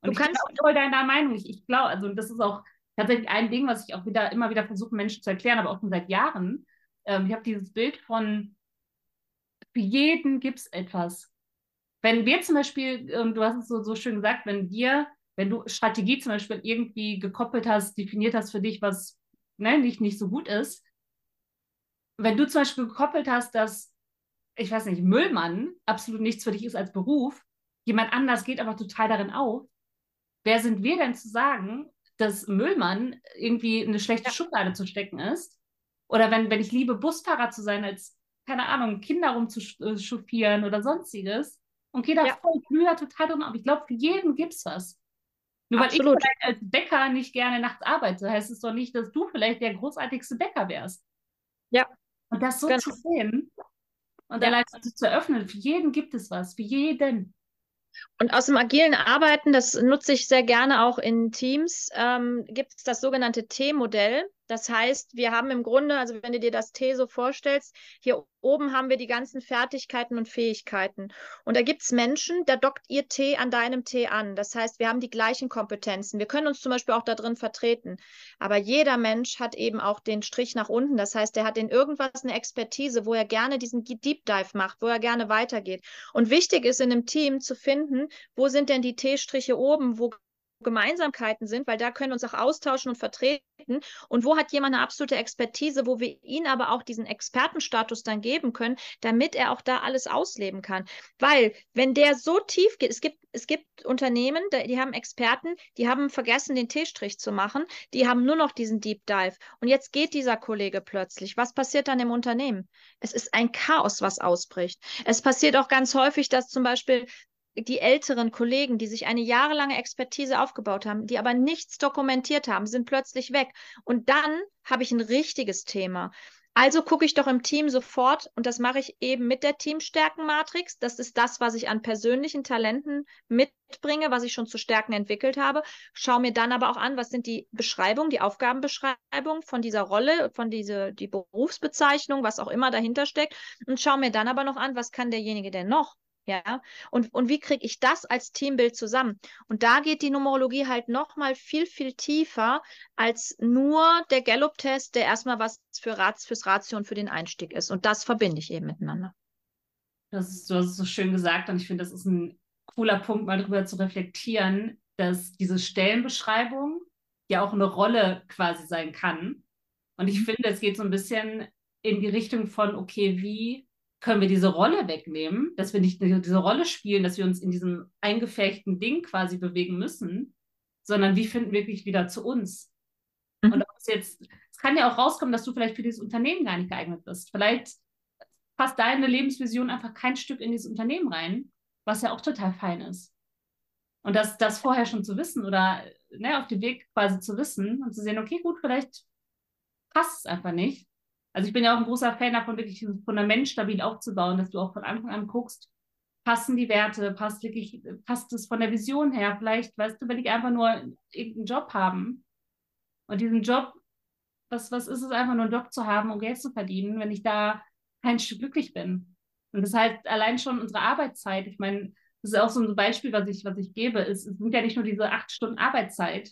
Und du ich kannst bin auch voll deiner Meinung. Ich, ich glaube, also das ist auch tatsächlich ein Ding, was ich auch wieder immer wieder versuche, Menschen zu erklären, aber auch schon seit Jahren. Ähm, ich habe dieses Bild von für jeden gibt es etwas. Wenn wir zum Beispiel, ähm, du hast es so, so schön gesagt, wenn wir, wenn du Strategie zum Beispiel irgendwie gekoppelt hast, definiert hast für dich, was ne, nicht, nicht so gut ist, wenn du zum Beispiel gekoppelt hast, dass, ich weiß nicht, Müllmann absolut nichts für dich ist als Beruf, jemand anders geht aber total darin auf, wer sind wir denn zu sagen, dass Müllmann irgendwie eine schlechte. Schublade zu stecken ist? Oder wenn, wenn ich liebe, Busfahrer zu sein, als, keine Ahnung, Kinder rumzuchauffieren oder sonstiges, und gehe da ja. voll früher total drin auf. Ich glaube, für jeden gibt es was. Nur Absolut. weil ich als Bäcker nicht gerne nachts arbeite, heißt es doch nicht, dass du vielleicht der großartigste Bäcker wärst. Ja. Und das so genau. zu sehen und ja. allein zu eröffnen, für jeden gibt es was, für jeden. Und aus dem agilen Arbeiten, das nutze ich sehr gerne auch in Teams, ähm, gibt es das sogenannte T-Modell. Das heißt, wir haben im Grunde, also wenn du dir das T so vorstellst, hier oben haben wir die ganzen Fertigkeiten und Fähigkeiten. Und da gibt es Menschen, da dockt ihr T an deinem T an. Das heißt, wir haben die gleichen Kompetenzen. Wir können uns zum Beispiel auch da drin vertreten. Aber jeder Mensch hat eben auch den Strich nach unten. Das heißt, er hat in irgendwas eine Expertise, wo er gerne diesen Deep Dive macht, wo er gerne weitergeht. Und wichtig ist in einem Team zu finden, wo sind denn die T-Striche oben, wo Gemeinsamkeiten sind, weil da können wir uns auch austauschen und vertreten. Und wo hat jemand eine absolute Expertise, wo wir ihn aber auch diesen Expertenstatus dann geben können, damit er auch da alles ausleben kann. Weil, wenn der so tief geht, es gibt, es gibt Unternehmen, die haben Experten, die haben vergessen, den T-Strich zu machen, die haben nur noch diesen Deep Dive. Und jetzt geht dieser Kollege plötzlich. Was passiert dann im Unternehmen? Es ist ein Chaos, was ausbricht. Es passiert auch ganz häufig, dass zum Beispiel die älteren Kollegen, die sich eine jahrelange Expertise aufgebaut haben, die aber nichts dokumentiert haben, sind plötzlich weg. Und dann habe ich ein richtiges Thema. Also gucke ich doch im Team sofort, und das mache ich eben mit der Teamstärkenmatrix. Das ist das, was ich an persönlichen Talenten mitbringe, was ich schon zu Stärken entwickelt habe. Schaue mir dann aber auch an, was sind die Beschreibungen, die Aufgabenbeschreibungen von dieser Rolle, von dieser die Berufsbezeichnung, was auch immer dahinter steckt. Und schaue mir dann aber noch an, was kann derjenige denn noch? Ja, und, und wie kriege ich das als Teambild zusammen? Und da geht die Numerologie halt nochmal viel, viel tiefer als nur der Gallup-Test, der erstmal was für Rats, fürs Ratio und für den Einstieg ist. Und das verbinde ich eben miteinander. Das ist, du hast es so schön gesagt und ich finde, das ist ein cooler Punkt, mal darüber zu reflektieren, dass diese Stellenbeschreibung ja auch eine Rolle quasi sein kann. Und ich mhm. finde, es geht so ein bisschen in die Richtung von, okay, wie können wir diese Rolle wegnehmen, dass wir nicht diese Rolle spielen, dass wir uns in diesem eingefechten Ding quasi bewegen müssen, sondern wie finden wir wirklich wieder zu uns? Mhm. Und es jetzt, es kann ja auch rauskommen, dass du vielleicht für dieses Unternehmen gar nicht geeignet bist. Vielleicht passt deine Lebensvision einfach kein Stück in dieses Unternehmen rein, was ja auch total fein ist. Und das, das vorher schon zu wissen oder ne, auf dem Weg quasi zu wissen und zu sehen, okay, gut, vielleicht passt es einfach nicht. Also ich bin ja auch ein großer Fan davon, wirklich dieses Fundament stabil aufzubauen, dass du auch von Anfang an guckst, passen die Werte, passt wirklich, passt es von der Vision her, vielleicht, weißt du, wenn ich einfach nur irgendeinen Job haben und diesen Job, was, was ist es einfach nur einen Job zu haben, um Geld zu verdienen, wenn ich da kein Stück glücklich bin. Und das halt allein schon unsere Arbeitszeit. Ich meine, das ist auch so ein Beispiel, was ich, was ich gebe, es sind ja nicht nur diese acht Stunden Arbeitszeit,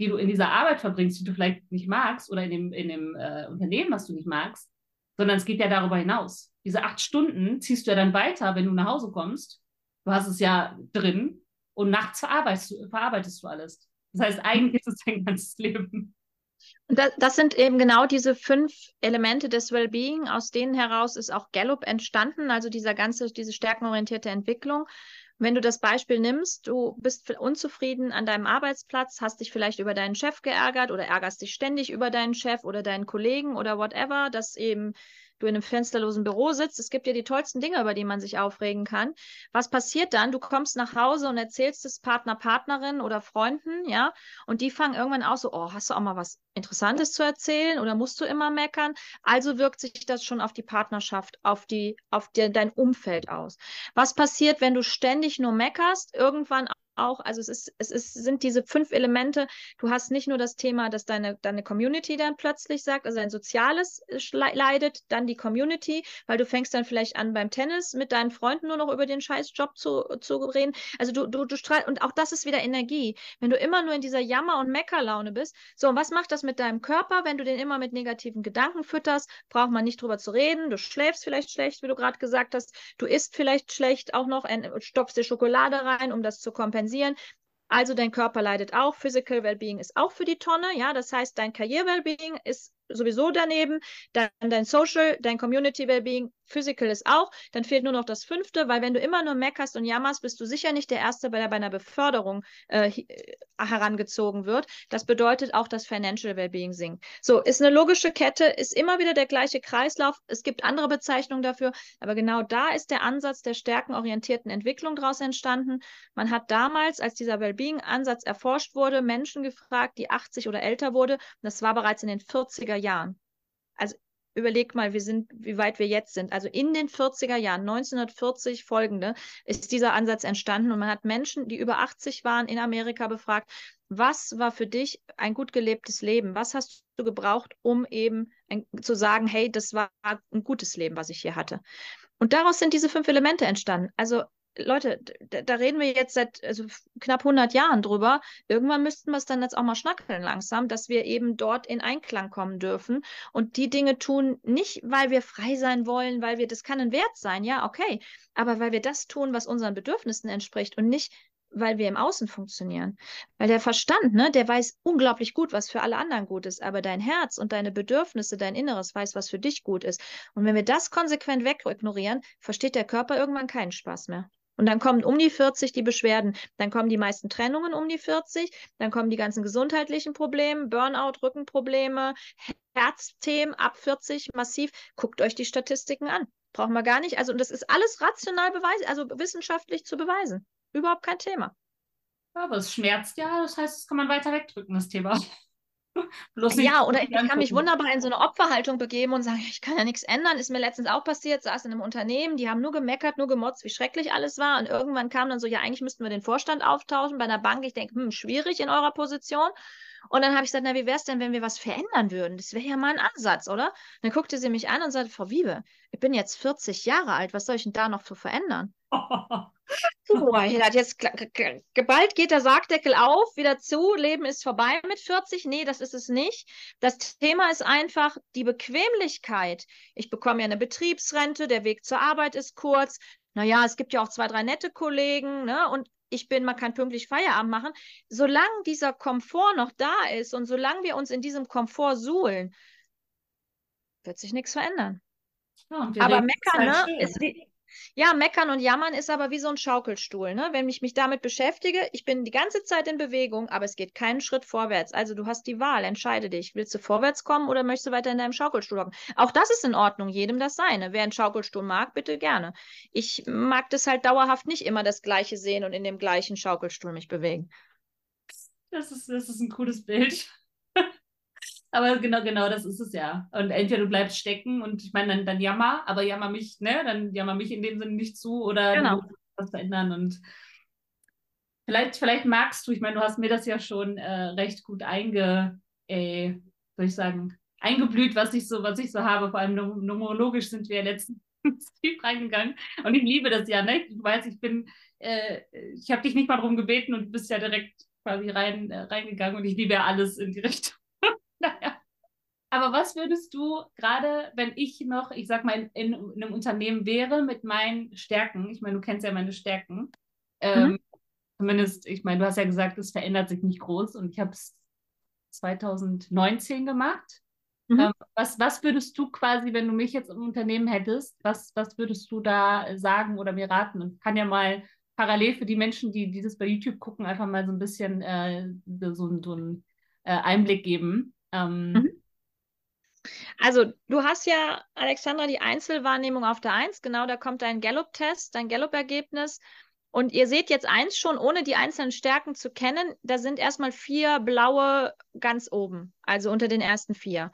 die du in dieser Arbeit verbringst, die du vielleicht nicht magst oder in dem, in dem äh, Unternehmen, was du nicht magst, sondern es geht ja darüber hinaus. Diese acht Stunden ziehst du ja dann weiter, wenn du nach Hause kommst. Du hast es ja drin und nachts verarbeitest du, verarbeitest du alles. Das heißt, eigentlich ist es dein ganzes Leben. Und das, das, sind eben genau diese fünf Elemente des Wellbeing, aus denen heraus ist auch Gallup entstanden, also dieser ganze, diese stärkenorientierte Entwicklung. Wenn du das Beispiel nimmst, du bist unzufrieden an deinem Arbeitsplatz, hast dich vielleicht über deinen Chef geärgert oder ärgerst dich ständig über deinen Chef oder deinen Kollegen oder whatever, dass eben du in einem fensterlosen Büro sitzt. Es gibt ja die tollsten Dinge, über die man sich aufregen kann. Was passiert dann? Du kommst nach Hause und erzählst es Partner, Partnerin oder Freunden, ja, und die fangen irgendwann aus so, oh, hast du auch mal was Interessantes zu erzählen oder musst du immer meckern? Also wirkt sich das schon auf die Partnerschaft, auf die, auf die, dein Umfeld aus. Was passiert, wenn du ständig nur meckerst? Irgendwann auch, also es ist, es ist, sind diese fünf Elemente. Du hast nicht nur das Thema, dass deine, deine Community dann plötzlich sagt, also ein soziales äh, leidet, dann die Community, weil du fängst dann vielleicht an beim Tennis mit deinen Freunden nur noch über den Scheißjob zu, zu reden. Also du, du, du strahlst, und auch das ist wieder Energie. Wenn du immer nur in dieser Jammer- und Meckerlaune bist, so, und was macht das mit deinem Körper, wenn du den immer mit negativen Gedanken fütterst? Braucht man nicht drüber zu reden. Du schläfst vielleicht schlecht, wie du gerade gesagt hast. Du isst vielleicht schlecht auch noch, stopfst dir Schokolade rein, um das zu kompensieren kompensieren. Also dein Körper leidet auch. Physical Wellbeing ist auch für die Tonne. Ja, das heißt, dein Karriere-Wellbeing ist sowieso daneben, dann dein Social, dein Community Wellbeing, Physical ist auch, dann fehlt nur noch das fünfte, weil wenn du immer nur meckerst und jammerst, bist du sicher nicht der Erste, der bei einer Beförderung äh, äh, herangezogen wird. Das bedeutet auch, dass Financial Wellbeing sinkt. So, ist eine logische Kette, ist immer wieder der gleiche Kreislauf. Es gibt andere Bezeichnungen dafür, aber genau da ist der Ansatz der stärkenorientierten Entwicklung daraus entstanden. Man hat damals, als dieser Wellbeing-Ansatz erforscht wurde, Menschen gefragt, die 80 oder älter wurde. Das war bereits in den 40er Jahren. Also überleg mal, wir sind, wie weit wir jetzt sind. Also in den 40er Jahren, 1940 folgende, ist dieser Ansatz entstanden und man hat Menschen, die über 80 waren, in Amerika befragt, was war für dich ein gut gelebtes Leben? Was hast du gebraucht, um eben ein, zu sagen, hey, das war ein gutes Leben, was ich hier hatte? Und daraus sind diese fünf Elemente entstanden. Also Leute, da, reden wir jetzt seit also knapp 100 Jahren drüber. Irgendwann müssten wir es dann jetzt auch mal schnackeln langsam, dass wir eben dort in Einklang kommen dürfen und die Dinge tun, nicht weil wir frei sein wollen, weil wir, das kann ein Wert sein, ja, okay, aber weil wir das tun, was unseren Bedürfnissen entspricht und nicht weil wir im Außen funktionieren. Weil der Verstand, ne, der weiß unglaublich gut, was für alle anderen gut ist, aber dein Herz und deine Bedürfnisse, dein Inneres weiß, was für dich gut ist. Und wenn wir das konsequent wegignorieren, versteht der Körper irgendwann keinen Spaß mehr. Und dann kommen um die 40 die Beschwerden, dann kommen die meisten Trennungen um die 40, dann kommen die ganzen gesundheitlichen Probleme, Burnout, Rückenprobleme, Herzthemen ab 40 massiv. Guckt euch die Statistiken an. Brauchen wir gar nicht. Also, und das ist alles rational beweisen, also wissenschaftlich zu beweisen. Überhaupt kein Thema. Ja, aber es schmerzt ja, das heißt, das kann man weiter wegdrücken, das Thema. Ja, oder ich kann mich wunderbar in so eine Opferhaltung begeben und sagen, ich kann ja nichts ändern. Ist mir letztens auch passiert, saß in einem Unternehmen, die haben nur gemeckert, nur gemotzt, wie schrecklich alles war. Und irgendwann kam dann so, ja, eigentlich müssten wir den Vorstand auftauschen bei einer Bank. Ich denke, hm, schwierig in eurer Position. Und dann habe ich gesagt, na, wie wäre es denn, wenn wir was verändern würden? Das wäre ja mal ein Ansatz, oder? Und dann guckte sie mich an und sagte, Frau Wiebe, ich bin jetzt 40 Jahre alt, was soll ich denn da noch für verändern? Boah, jetzt geballt geht der Sargdeckel auf, wieder zu, Leben ist vorbei mit 40. Nee, das ist es nicht. Das Thema ist einfach die Bequemlichkeit. Ich bekomme ja eine Betriebsrente, der Weg zur Arbeit ist kurz. Naja, es gibt ja auch zwei, drei nette Kollegen, ne? Und ich bin, man kann pünktlich Feierabend machen. Solange dieser Komfort noch da ist und solange wir uns in diesem Komfort suhlen, wird sich nichts verändern. Ja, aber meckern, ne, ist wie, ja, meckern und jammern ist aber wie so ein Schaukelstuhl. Ne? Wenn ich mich damit beschäftige, ich bin die ganze Zeit in Bewegung, aber es geht keinen Schritt vorwärts. Also du hast die Wahl, entscheide dich. Willst du vorwärts kommen oder möchtest du weiter in deinem Schaukelstuhl hocken? Auch das ist in Ordnung, jedem das seine. Wer einen Schaukelstuhl mag, bitte gerne. Ich mag das halt dauerhaft nicht immer das Gleiche sehen und in dem gleichen Schaukelstuhl mich bewegen. Das ist, das ist ein cooles Bild. Aber genau, genau, das ist es ja. Und entweder du bleibst stecken und ich meine, dann, dann jammer, aber jammer mich, ne? Dann jammer mich in dem Sinne nicht zu oder genau. was verändern und vielleicht, vielleicht magst du, ich meine, du hast mir das ja schon äh, recht gut einge, äh, soll ich sagen, eingeblüht, was ich so, was ich so habe. Vor allem numerologisch sind wir ja letztens tief reingegangen. Und ich liebe das ja, ne? Du weißt, ich bin, äh, ich habe dich nicht mal darum gebeten und du bist ja direkt quasi rein, äh, reingegangen und ich liebe ja alles in die Richtung. naja. Aber was würdest du gerade, wenn ich noch, ich sag mal, in, in, einem Unternehmen wäre mit meinen Stärken, ich meine, du kennst ja meine Stärken, ähm, mhm. zumindest, ich meine, du hast ja gesagt, es verändert sich nicht groß und ich habe es 2019 gemacht. Mhm. Ähm, was, was würdest du quasi, wenn du mich jetzt im Unternehmen hättest, was, was würdest du da sagen oder mir raten? Und kann ja mal parallel für die Menschen, die, die das bei YouTube gucken, einfach mal so ein bisschen äh, so, so einen äh, Einblick geben. Ähm, mhm. Also, du hast ja, Alexandra, die Einzelwahrnehmung auf der Eins. Genau, da kommt dein Gallup-Test, dein Gallup-Ergebnis. Und ihr seht jetzt eins schon, ohne die einzelnen Stärken zu kennen, da sind erstmal vier blaue ganz oben, also unter den ersten vier.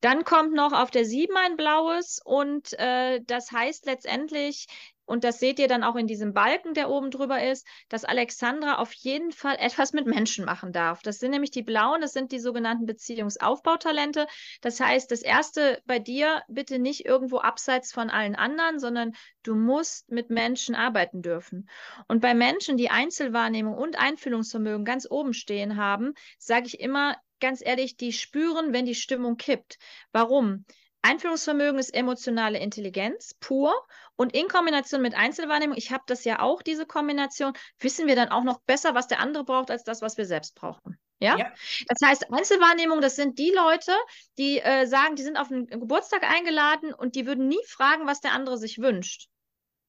Dann kommt noch auf der sieben ein blaues und äh, das heißt letztendlich, und das seht ihr dann auch in diesem Balken, der oben drüber ist, dass Alexandra auf jeden Fall etwas mit Menschen machen darf. Das sind nämlich die blauen, das sind die sogenannten Beziehungsaufbautalente. Das heißt, das erste bei dir bitte nicht irgendwo abseits von allen anderen, sondern du musst mit Menschen arbeiten dürfen. Und bei Menschen, die Einzelwahrnehmung und Einfühlungsvermögen ganz oben stehen haben, sage ich immer, ganz ehrlich, die spüren, wenn die Stimmung kippt. Warum? Einfühlungsvermögen ist emotionale Intelligenz pur und in Kombination mit Einzelwahrnehmung, ich habe das ja auch, diese Kombination, wissen wir dann auch noch besser, was der andere braucht, als das, was wir selbst brauchen. Ja? ja. Das heißt, Einzelwahrnehmung, das sind die Leute, die äh, sagen, die sind auf einen Geburtstag eingeladen und die würden nie fragen, was der andere sich wünscht.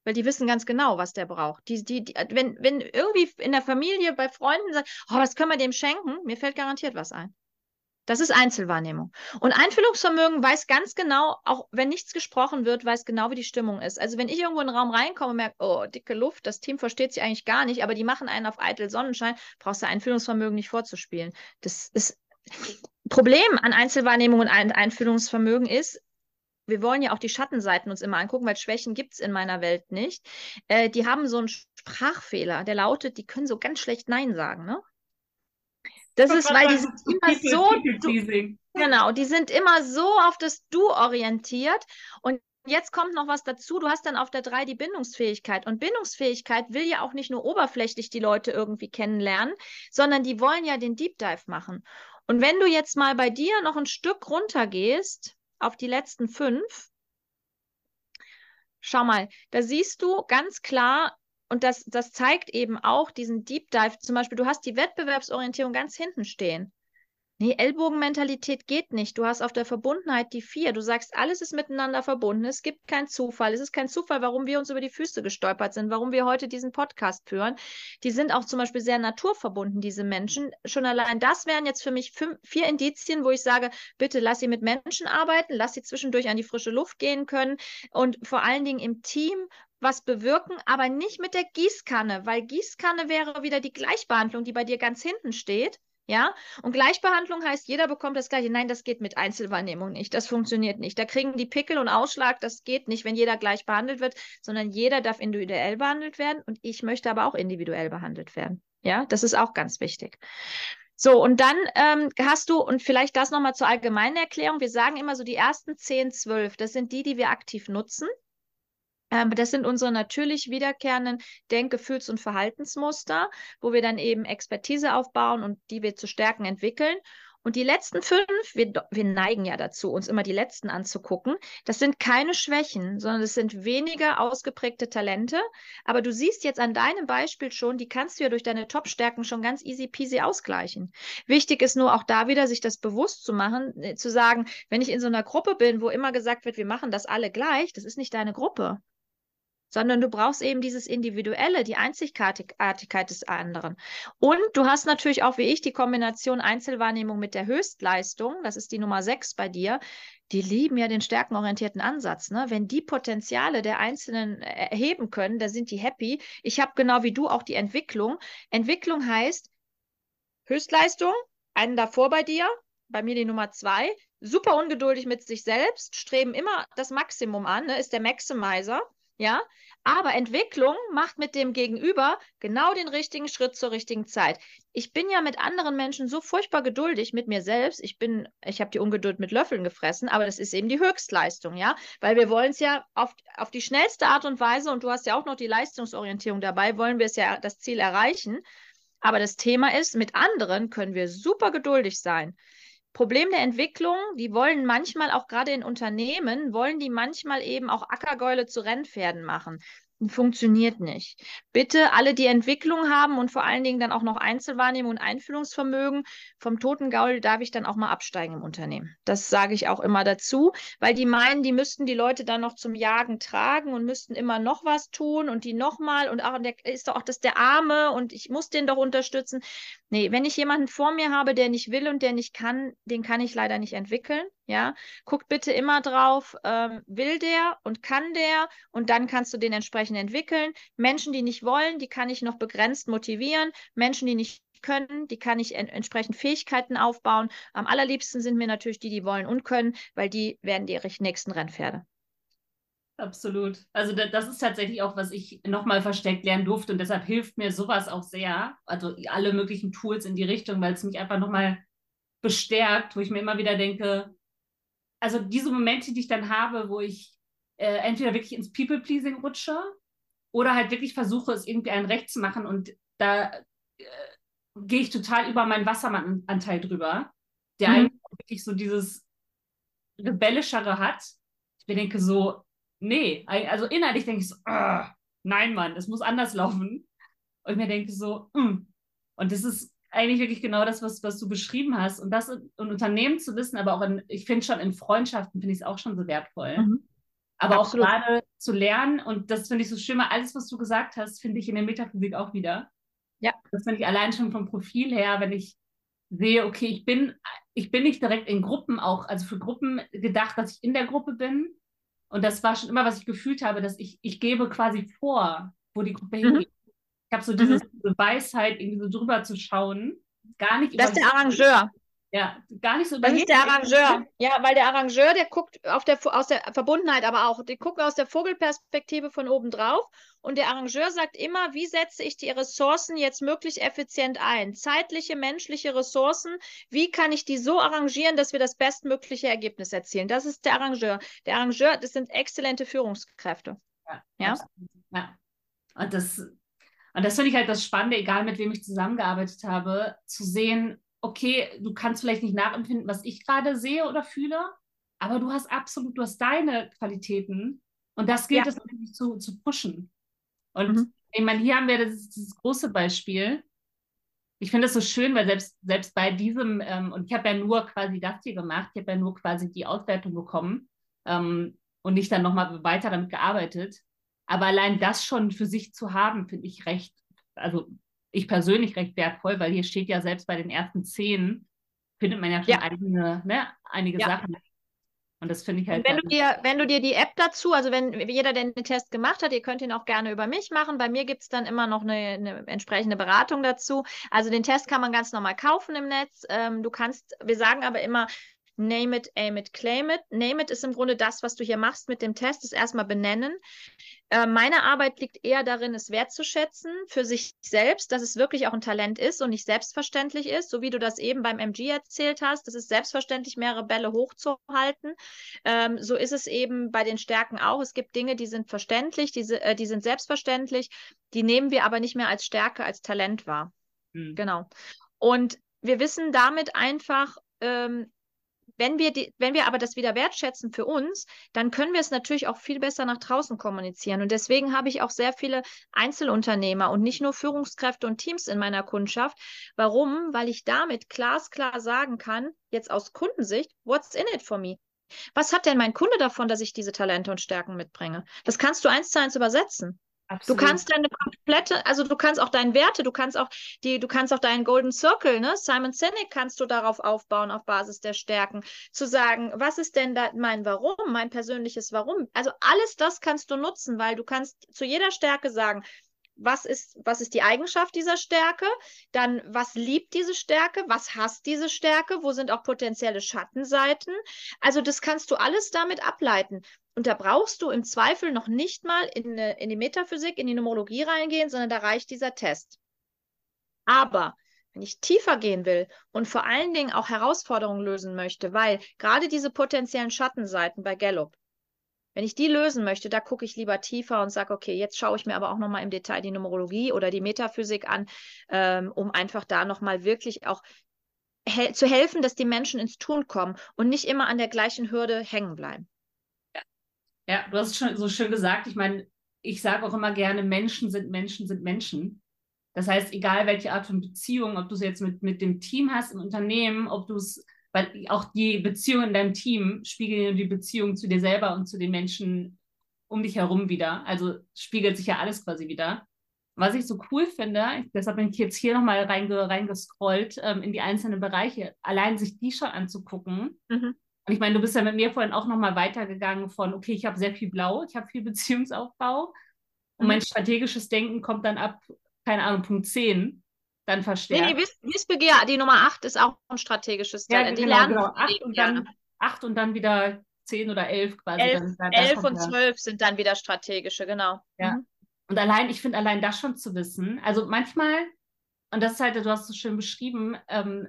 Weil die wissen ganz genau, was der braucht. Die, die, die, wenn, wenn irgendwie in der Familie, bei Freunden sagt, oh, was können wir dem schenken, mir fällt garantiert was ein. Das ist Einzelwahrnehmung. Und Einfühlungsvermögen weiß ganz genau, auch wenn nichts gesprochen wird, weiß genau, wie die Stimmung ist. Also wenn ich irgendwo in den Raum reinkomme und merke, oh, dicke Luft, das Team versteht sich eigentlich gar nicht, aber die machen einen auf eitel Sonnenschein, brauchst du Einfühlungsvermögen nicht vorzuspielen. Das ist Problem an Einzelwahrnehmung und Einfühlungsvermögen ist, wir wollen ja auch die Schattenseiten uns immer angucken, weil Schwächen gibt es in meiner Welt nicht. Äh, die haben so einen Sprachfehler, der lautet, die können so ganz schlecht Nein sagen. Ne? Das ist, weil die sind immer so. Du, genau, die sind immer so auf das Du orientiert. Und jetzt kommt noch was dazu. Du hast dann auf der 3 die Bindungsfähigkeit. Und Bindungsfähigkeit will ja auch nicht nur oberflächlich die Leute irgendwie kennenlernen, sondern die wollen ja den Deep Dive machen. Und wenn du jetzt mal bei dir noch ein Stück runter gehst, auf die letzten fünf, schau mal, da siehst du ganz klar, und das, das zeigt eben auch diesen Deep Dive. Zum Beispiel, du hast die Wettbewerbsorientierung ganz hinten stehen. Nee, Ellbogenmentalität geht nicht. Du hast auf der Verbundenheit die vier. Du sagst, alles ist miteinander verbunden. Es gibt keinen Zufall. Es ist kein Zufall, warum wir uns über die Füße gestolpert sind, warum wir heute diesen Podcast führen. Die sind auch zum Beispiel sehr naturverbunden, diese Menschen. Schon allein das wären jetzt für mich fünf, vier Indizien, wo ich sage, bitte lass sie mit Menschen arbeiten, lass sie zwischendurch an die frische Luft gehen können und vor allen Dingen im Team was bewirken, aber nicht mit der Gießkanne, weil Gießkanne wäre wieder die Gleichbehandlung, die bei dir ganz hinten steht. Ja, und Gleichbehandlung heißt, jeder bekommt das Gleiche. Nein, das geht mit Einzelwahrnehmung nicht. Das funktioniert nicht. Da kriegen die Pickel und Ausschlag. Das geht nicht, wenn jeder gleich behandelt wird, sondern jeder darf individuell behandelt werden. Und ich möchte aber auch individuell behandelt werden. Ja, das ist auch ganz wichtig. So, und dann ähm, hast du, und vielleicht das nochmal zur allgemeinen Erklärung, wir sagen immer so die ersten 10, 12, das sind die, die wir aktiv nutzen. Ähm, das sind unsere natürlich wiederkehrenden Denk-, Gefühls- und Verhaltensmuster, wo wir dann eben Expertise aufbauen und die wir zu stärken entwickeln. Und die letzten fünf, wir, wir neigen ja dazu, uns immer die letzten anzugucken. Das sind keine Schwächen, sondern es sind weniger ausgeprägte Talente. Aber du siehst jetzt an deinem Beispiel schon, die kannst du ja durch deine Top-Stärken schon ganz easy peasy ausgleichen. Wichtig ist nur auch da wieder, sich das bewusst zu machen, äh, zu sagen, wenn ich in so einer Gruppe bin, wo immer gesagt wird, wir machen das alle gleich, das ist nicht deine Gruppe sondern du brauchst eben dieses Individuelle, die Einzigartigkeit des anderen. Und du hast natürlich auch wie ich die Kombination Einzelwahrnehmung mit der Höchstleistung, das ist die Nummer sechs bei dir. Die lieben ja den stärkenorientierten Ansatz. Ne? Wenn die Potenziale der Einzelnen erheben können, dann sind die happy. Ich habe genau wie du auch die Entwicklung. Entwicklung heißt Höchstleistung, einen davor bei dir, bei mir die Nummer zwei, super ungeduldig mit sich selbst, streben immer das Maximum an, ne? ist der Maximizer. Ja, aber Entwicklung macht mit dem Gegenüber genau den richtigen Schritt zur richtigen Zeit. Ich bin ja mit anderen Menschen so furchtbar geduldig mit mir selbst. Ich bin, ich habe die Ungeduld mit Löffeln gefressen, aber das ist eben die Höchstleistung, ja, weil wir wollen es ja auf, auf die schnellste Art und Weise und du hast ja auch noch die Leistungsorientierung dabei, wollen wir es ja das Ziel erreichen. Aber das Thema ist, mit anderen können wir super geduldig sein. Problem der Entwicklung, die wollen manchmal auch gerade in Unternehmen, wollen die manchmal eben auch Ackergäule zu Rennpferden machen funktioniert nicht. Bitte alle, die Entwicklung haben und vor allen Dingen dann auch noch Einzelwahrnehmung und Einfühlungsvermögen, vom toten Gaul darf ich dann auch mal absteigen im Unternehmen. Das sage ich auch immer dazu, weil die meinen, die müssten die Leute dann noch zum Jagen tragen und müssten immer noch was tun und die nochmal und auch der ist doch auch das der Arme und ich muss den doch unterstützen. Nee, wenn ich jemanden vor mir habe, der nicht will und der nicht kann, den kann ich leider nicht entwickeln. Ja, guck bitte immer drauf, ähm, will der und kann der und dann kannst du den entsprechend entwickeln. Menschen, die nicht wollen, die kann ich noch begrenzt motivieren. Menschen, die nicht können, die kann ich en entsprechend Fähigkeiten aufbauen. Am allerliebsten sind mir natürlich die, die wollen und können, weil die werden die nächsten Rennpferde. Absolut. Also das ist tatsächlich auch, was ich nochmal versteckt lernen durfte und deshalb hilft mir sowas auch sehr. Also alle möglichen Tools in die Richtung, weil es mich einfach nochmal bestärkt, wo ich mir immer wieder denke, also diese Momente, die ich dann habe, wo ich äh, entweder wirklich ins People-Pleasing rutsche oder halt wirklich versuche, es irgendwie ein Recht zu machen und da äh, gehe ich total über meinen Wassermann-Anteil drüber, der mhm. eigentlich wirklich so dieses Rebellischere hat. Ich mir denke so, nee, also innerlich denke ich so, nein, Mann, das muss anders laufen. Und mir denke so, mm. und das ist eigentlich wirklich genau das, was, was du beschrieben hast. Und das in, in Unternehmen zu wissen, aber auch in, ich finde schon in Freundschaften finde ich es auch schon so wertvoll. Mhm. Aber Absolut. auch gerade zu lernen, und das finde ich so schön, alles, was du gesagt hast, finde ich in der Metaphysik auch wieder. Ja. Das finde ich allein schon vom Profil her, wenn ich sehe, okay, ich bin, ich bin nicht direkt in Gruppen auch, also für Gruppen gedacht, dass ich in der Gruppe bin. Und das war schon immer, was ich gefühlt habe, dass ich, ich gebe quasi vor, wo die Gruppe mhm. hingeht. Ich habe so dieses, mhm. diese Weisheit, irgendwie so drüber zu schauen. Gar nicht das ist der Arrangeur. Ja, gar nicht so. Das ist der Arrangeur. Ja, weil der Arrangeur, der guckt auf der, aus der Verbundenheit, aber auch, die gucken aus der Vogelperspektive von oben drauf. Und der Arrangeur sagt immer, wie setze ich die Ressourcen jetzt möglichst effizient ein? Zeitliche, menschliche Ressourcen, wie kann ich die so arrangieren, dass wir das bestmögliche Ergebnis erzielen? Das ist der Arrangeur. Der Arrangeur, das sind exzellente Führungskräfte. Ja. ja? ja. Und das und das finde ich halt das Spannende, egal mit wem ich zusammengearbeitet habe, zu sehen, okay, du kannst vielleicht nicht nachempfinden, was ich gerade sehe oder fühle, aber du hast absolut, du hast deine Qualitäten und das gilt ja. es natürlich zu, zu pushen. Und mhm. ich meine, hier haben wir das, das große Beispiel. Ich finde es so schön, weil selbst, selbst bei diesem, ähm, und ich habe ja nur quasi das hier gemacht, ich habe ja nur quasi die Auswertung bekommen ähm, und nicht dann nochmal weiter damit gearbeitet. Aber allein das schon für sich zu haben, finde ich recht, also ich persönlich recht wertvoll, weil hier steht ja selbst bei den ersten zehn, findet man ja schon ja. Einige, ne, einige ja. Sachen. Und das finde ich halt. wenn du, dir, wenn du dir die App dazu, also wenn jeder, der den Test gemacht hat, ihr könnt ihn auch gerne über mich machen. Bei mir gibt es dann immer noch eine, eine, entsprechende Beratung dazu. Also den Test kann man ganz normal kaufen im Netz. Ähm, du kannst, wir sagen aber immer, Name it, aim it, claim it. Name it ist im Grunde das, was du hier machst mit dem Test, ist erstmal benennen. Äh, meine Arbeit liegt eher darin, es wertzuschätzen für sich selbst, dass es wirklich auch ein Talent ist und nicht selbstverständlich ist, so wie du das eben beim MG erzählt hast. Es ist selbstverständlich, mehrere Bälle hochzuhalten. Ähm, so ist es eben bei den Stärken auch. Es gibt Dinge, die sind verständlich, die, äh, die sind selbstverständlich, die nehmen wir aber nicht mehr als Stärke, als Talent wahr. Mhm. Genau. Und wir wissen damit einfach, ähm, wenn wir, die, wenn wir aber das wieder wertschätzen für uns, dann können wir es natürlich auch viel besser nach draußen kommunizieren. Und deswegen habe ich auch sehr viele Einzelunternehmer und nicht nur Führungskräfte und Teams in meiner Kundschaft. Warum? Weil ich damit glasklar sagen kann, jetzt aus Kundensicht, what's in it for me? Was hat denn mein Kunde davon, dass ich diese Talente und Stärken mitbringe? Das kannst du eins zu eins übersetzen. Absolut. Du kannst deine komplette, also du kannst auch deine Werte, du kannst auch die, du kannst auch deinen Golden Circle, ne? Simon Sinek kannst du darauf aufbauen, auf Basis der Stärken, zu sagen, was ist denn da mein Warum, mein persönliches Warum? Also alles das kannst du nutzen, weil du kannst zu jeder Stärke sagen, was ist, was ist die Eigenschaft dieser Stärke? Dann, was liebt diese Stärke? Was hasst diese Stärke? Wo sind auch potenzielle Schattenseiten? Also, das kannst du alles damit ableiten. Und da brauchst du im Zweifel noch nicht mal in, in die Metaphysik, in die Numerologie reingehen, sondern da reicht dieser Test. Aber wenn ich tiefer gehen will und vor allen Dingen auch Herausforderungen lösen möchte, weil gerade diese potenziellen Schattenseiten bei Gallup, wenn ich die lösen möchte, da gucke ich lieber tiefer und sage, okay, jetzt schaue ich mir aber auch nochmal im Detail die Numerologie oder die Metaphysik an, ähm, um einfach da nochmal wirklich auch he zu helfen, dass die Menschen ins Tun kommen und nicht immer an der gleichen Hürde hängen bleiben. Ja, du hast es schon so schön gesagt. Ich meine, ich sage auch immer gerne, Menschen sind Menschen sind Menschen. Das heißt, egal welche Art von Beziehung, ob du es jetzt mit, mit dem Team hast im Unternehmen, ob du es weil auch die Beziehung in deinem Team spiegeln die Beziehung zu dir selber und zu den Menschen um dich herum wieder. Also spiegelt sich ja alles quasi wieder. Was ich so cool finde, deshalb bin ich jetzt hier nochmal reinge, reingescrollt ähm, in die einzelnen Bereiche, allein sich die schon anzugucken. Mhm. Und ich meine, du bist ja mit mir vorhin auch nochmal weitergegangen von, okay, ich habe sehr viel Blau, ich habe viel Beziehungsaufbau. Und mein mhm. strategisches Denken kommt dann ab, keine Ahnung, Punkt 10 dann verstärkt. Nee, nee Wissbegehr, die Nummer 8 ist auch ein strategisches Talent. Ja, die genau, lernen genau. 8 und, dann, 8 und dann wieder 10 oder 11 quasi. 11, dann, 11 und 12 sind dann wieder strategische, genau. Ja. Mhm. Und allein, ich finde allein das schon zu wissen, also manchmal, und das ist halt, du hast es so schön beschrieben, ähm,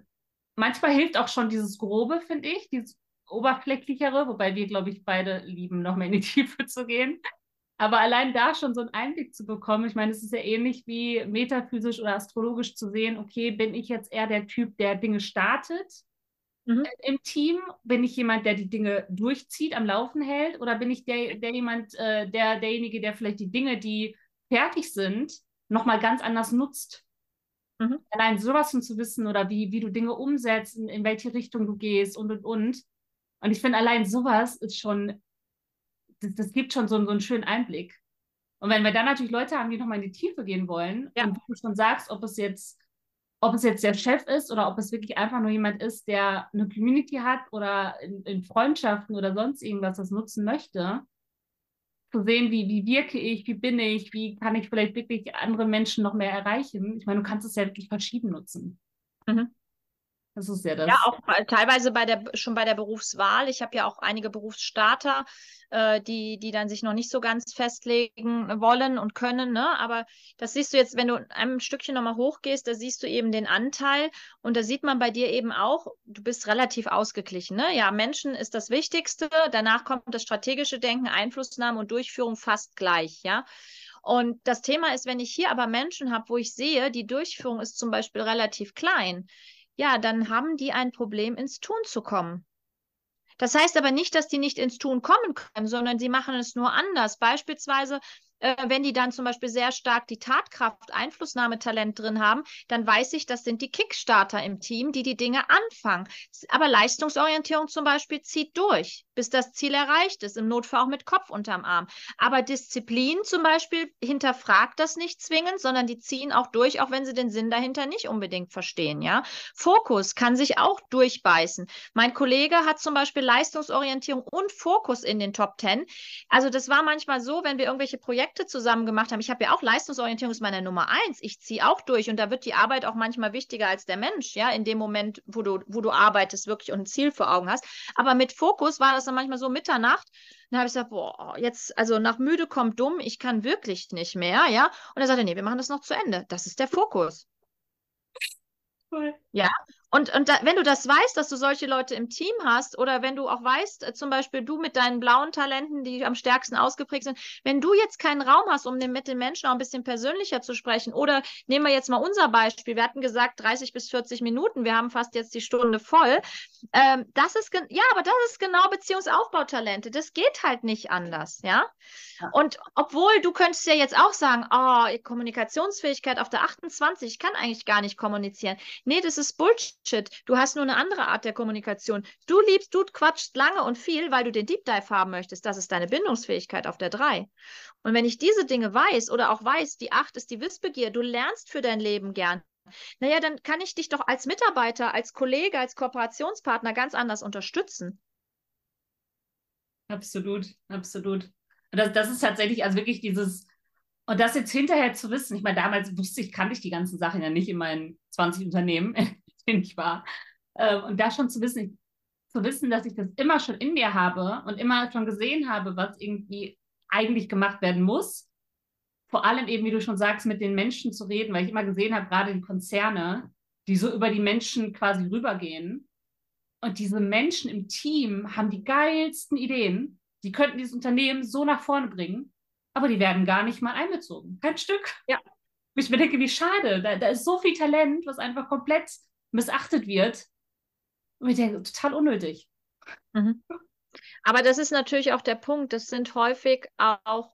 manchmal hilft auch schon dieses Grobe, finde ich, dieses Oberflächlichere, wobei wir, glaube ich, beide lieben, noch mehr in die Tiefe zu gehen. Aber allein da schon so einen Einblick zu bekommen, ich meine, es ist ja ähnlich wie metaphysisch oder astrologisch zu sehen, okay, bin ich jetzt eher der Typ, der Dinge startet mhm. im Team? Bin ich jemand, der die Dinge durchzieht, am Laufen hält? Oder bin ich der, der jemand, äh, der, derjenige, der vielleicht die Dinge, die fertig sind, nochmal ganz anders nutzt? Mhm. Allein sowas schon zu wissen oder wie, wie du Dinge umsetzt, in, in welche Richtung du gehst und und und. Und ich finde, allein sowas ist schon das, das gibt schon so, so einen schönen Einblick. Und wenn wir dann natürlich Leute haben, die nochmal in die Tiefe gehen wollen, ja. und du schon sagst, ob es jetzt, ob es jetzt der Chef ist oder ob es wirklich einfach nur jemand ist, der eine Community hat oder in, in Freundschaften oder sonst irgendwas das nutzen möchte, zu sehen, wie, wie wirke ich, wie bin ich, wie kann ich vielleicht wirklich andere Menschen noch mehr erreichen. Ich meine, du kannst es ja wirklich verschieden nutzen. Mhm. Das ist ja das. Ja, auch teilweise bei der, schon bei der Berufswahl. Ich habe ja auch einige Berufsstarter, äh, die, die dann sich noch nicht so ganz festlegen wollen und können. Ne? Aber das siehst du jetzt, wenn du ein Stückchen nochmal hochgehst, da siehst du eben den Anteil und da sieht man bei dir eben auch, du bist relativ ausgeglichen. Ne? Ja, Menschen ist das Wichtigste. Danach kommt das strategische Denken, Einflussnahme und Durchführung fast gleich. Ja. Und das Thema ist, wenn ich hier aber Menschen habe, wo ich sehe, die Durchführung ist zum Beispiel relativ klein, ja, dann haben die ein Problem, ins Tun zu kommen. Das heißt aber nicht, dass die nicht ins Tun kommen können, sondern sie machen es nur anders. Beispielsweise, äh, wenn die dann zum Beispiel sehr stark die Tatkraft, Einflussnahmetalent drin haben, dann weiß ich, das sind die Kickstarter im Team, die die Dinge anfangen. Aber Leistungsorientierung zum Beispiel zieht durch, bis das Ziel erreicht ist, im Notfall auch mit Kopf unterm Arm. Aber Disziplin zum Beispiel hinterfragt das nicht zwingend, sondern die ziehen auch durch, auch wenn sie den Sinn dahinter nicht unbedingt verstehen. Ja? Fokus kann sich auch durchbeißen. Mein Kollege hat zum Beispiel Leistungsorientierung und Fokus in den Top Ten. Also das war manchmal so, wenn wir irgendwelche Projekte zusammen gemacht haben. Ich habe ja auch Leistungsorientierung ist meine Nummer eins. Ich ziehe auch durch und da wird die Arbeit auch manchmal wichtiger als der Mensch. Ja, in dem Moment, wo du, wo du arbeitest, wirklich und ein Ziel vor Augen hast. Aber mit Fokus war das dann manchmal so Mitternacht. Dann habe ich gesagt, boah, jetzt, also nach müde kommt dumm, ich kann wirklich nicht mehr, ja. Und er sagte, nee, wir machen das noch zu Ende. Das ist der Fokus. Cool. Ja, und, und da, wenn du das weißt, dass du solche Leute im Team hast, oder wenn du auch weißt, äh, zum Beispiel du mit deinen blauen Talenten, die am stärksten ausgeprägt sind, wenn du jetzt keinen Raum hast, um mit den Menschen auch ein bisschen persönlicher zu sprechen, oder nehmen wir jetzt mal unser Beispiel, wir hatten gesagt 30 bis 40 Minuten, wir haben fast jetzt die Stunde voll. Ähm, das ist, ja, aber das ist genau Beziehungsaufbautalente. Das geht halt nicht anders, ja? ja. Und obwohl du könntest ja jetzt auch sagen, oh, Kommunikationsfähigkeit auf der 28, ich kann eigentlich gar nicht kommunizieren. Nee, das ist Bullshit. Bullshit. Du hast nur eine andere Art der Kommunikation. Du liebst, du quatschst lange und viel, weil du den Deep Dive haben möchtest. Das ist deine Bindungsfähigkeit auf der 3. Und wenn ich diese Dinge weiß oder auch weiß, die 8 ist die Wissbegier, du lernst für dein Leben gern. Naja, dann kann ich dich doch als Mitarbeiter, als Kollege, als Kooperationspartner ganz anders unterstützen. Absolut, absolut. Das, das ist tatsächlich also wirklich dieses, und das jetzt hinterher zu wissen, ich meine, damals wusste ich, kannte ich die ganzen Sachen ja nicht in meinen 20 Unternehmen. den ich war. Ähm, und da schon zu wissen, zu wissen, dass ich das immer schon in mir habe und immer schon gesehen habe, was irgendwie eigentlich gemacht werden muss. Vor allem eben, wie du schon sagst, mit den Menschen zu reden, weil ich immer gesehen habe, gerade die Konzerne, die so über die Menschen quasi rübergehen. Und diese Menschen im Team haben die geilsten Ideen. Die könnten dieses Unternehmen so nach vorne bringen, aber die werden gar nicht mal einbezogen. Kein Stück. Ja. Ich mir denke, wie schade. Da, da ist so viel Talent, was einfach komplett missachtet wird. Und ich denke, total unnötig. Mhm. Aber das ist natürlich auch der Punkt. Das sind häufig auch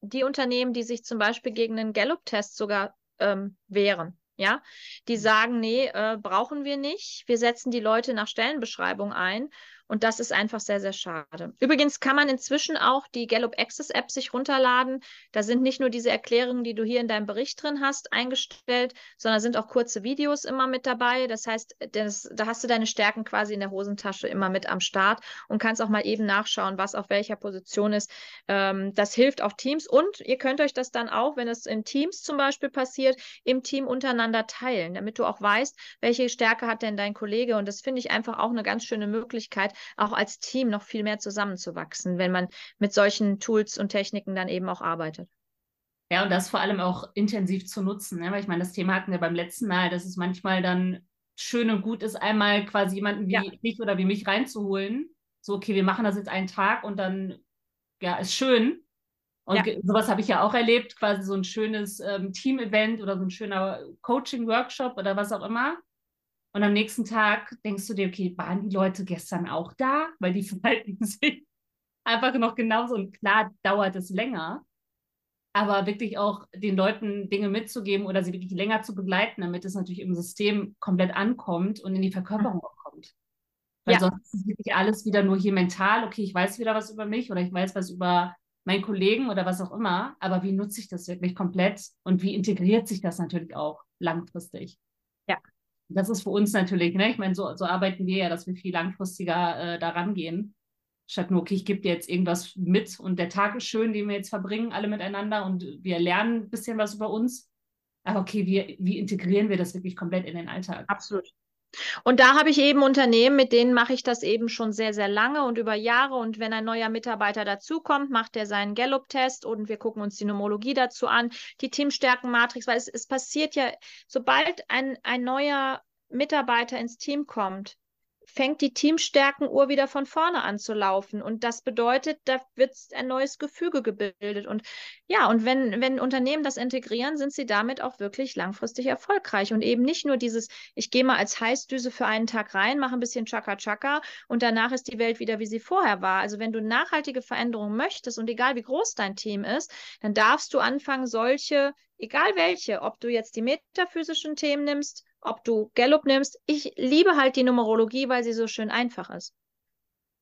die Unternehmen, die sich zum Beispiel gegen einen Gallup-Test sogar ähm, wehren. Ja, die mhm. sagen, nee, äh, brauchen wir nicht. Wir setzen die Leute nach Stellenbeschreibung ein und das ist einfach sehr, sehr schade. Übrigens kann man inzwischen auch die Gallup Access App sich runterladen. Da sind nicht nur diese Erklärungen, die du hier in deinem Bericht drin hast, eingestellt, sondern sind auch kurze Videos immer mit dabei. Das heißt, das, da hast du deine Stärken quasi in der Hosentasche immer mit am Start und kannst auch mal eben nachschauen, was auf welcher Position ist. Ähm, das hilft auch Teams und ihr könnt euch das dann auch, wenn es in Teams zum Beispiel passiert, im Team untereinander teilen, damit du auch weißt, welche Stärke hat denn dein Kollege. Und das finde ich einfach auch eine ganz schöne Möglichkeit, auch als Team noch viel mehr zusammenzuwachsen, wenn man mit solchen Tools und Techniken dann eben auch arbeitet. Ja, und das vor allem auch intensiv zu nutzen, ne? weil ich meine, das Thema hatten wir beim letzten Mal, dass es manchmal dann schön und gut ist, einmal quasi jemanden wie ja. mich oder wie mich reinzuholen. So, okay, wir machen das jetzt einen Tag und dann, ja, ist schön. Und ja. sowas habe ich ja auch erlebt, quasi so ein schönes ähm, Team-Event oder so ein schöner Coaching-Workshop oder was auch immer. Und am nächsten Tag denkst du dir, okay, waren die Leute gestern auch da? Weil die verhalten sich einfach noch genauso. Und klar dauert es länger. Aber wirklich auch den Leuten Dinge mitzugeben oder sie wirklich länger zu begleiten, damit es natürlich im System komplett ankommt und in die Verkörperung auch kommt. Weil ja. sonst ist wirklich alles wieder nur hier mental, okay, ich weiß wieder was über mich oder ich weiß was über meinen Kollegen oder was auch immer, aber wie nutze ich das wirklich komplett und wie integriert sich das natürlich auch langfristig? Das ist für uns natürlich, ne? ich meine, so, so arbeiten wir ja, dass wir viel langfristiger äh, daran gehen. Statt nur, okay, ich gebe dir jetzt irgendwas mit und der Tag ist schön, den wir jetzt verbringen, alle miteinander und wir lernen ein bisschen was über uns. Aber okay, wie, wie integrieren wir das wirklich komplett in den Alltag? Absolut. Und da habe ich eben Unternehmen, mit denen mache ich das eben schon sehr, sehr lange und über Jahre. Und wenn ein neuer Mitarbeiter dazukommt, macht er seinen Gallup-Test und wir gucken uns die Nomologie dazu an, die Teamstärkenmatrix, weil es, es passiert ja, sobald ein, ein neuer Mitarbeiter ins Team kommt, fängt die Teamstärkenuhr wieder von vorne an zu laufen. Und das bedeutet, da wird ein neues Gefüge gebildet. Und ja, und wenn, wenn Unternehmen das integrieren, sind sie damit auch wirklich langfristig erfolgreich. Und eben nicht nur dieses, ich gehe mal als Heißdüse für einen Tag rein, mache ein bisschen Chaka-Chaka und danach ist die Welt wieder, wie sie vorher war. Also wenn du nachhaltige Veränderungen möchtest und egal wie groß dein Team ist, dann darfst du anfangen, solche, egal welche, ob du jetzt die metaphysischen Themen nimmst, ob du Gallup nimmst. Ich liebe halt die Numerologie, weil sie so schön einfach ist.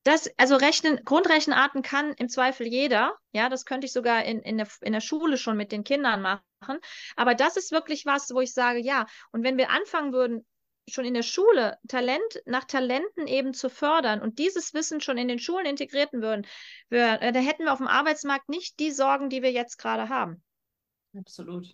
Das, also Rechnen, Grundrechenarten kann im Zweifel jeder. Ja, das könnte ich sogar in, in, der, in der Schule schon mit den Kindern machen. Aber das ist wirklich was, wo ich sage, ja. Und wenn wir anfangen würden, schon in der Schule Talent nach Talenten eben zu fördern und dieses Wissen schon in den Schulen integrierten würden, wir, äh, da hätten wir auf dem Arbeitsmarkt nicht die Sorgen, die wir jetzt gerade haben. Absolut.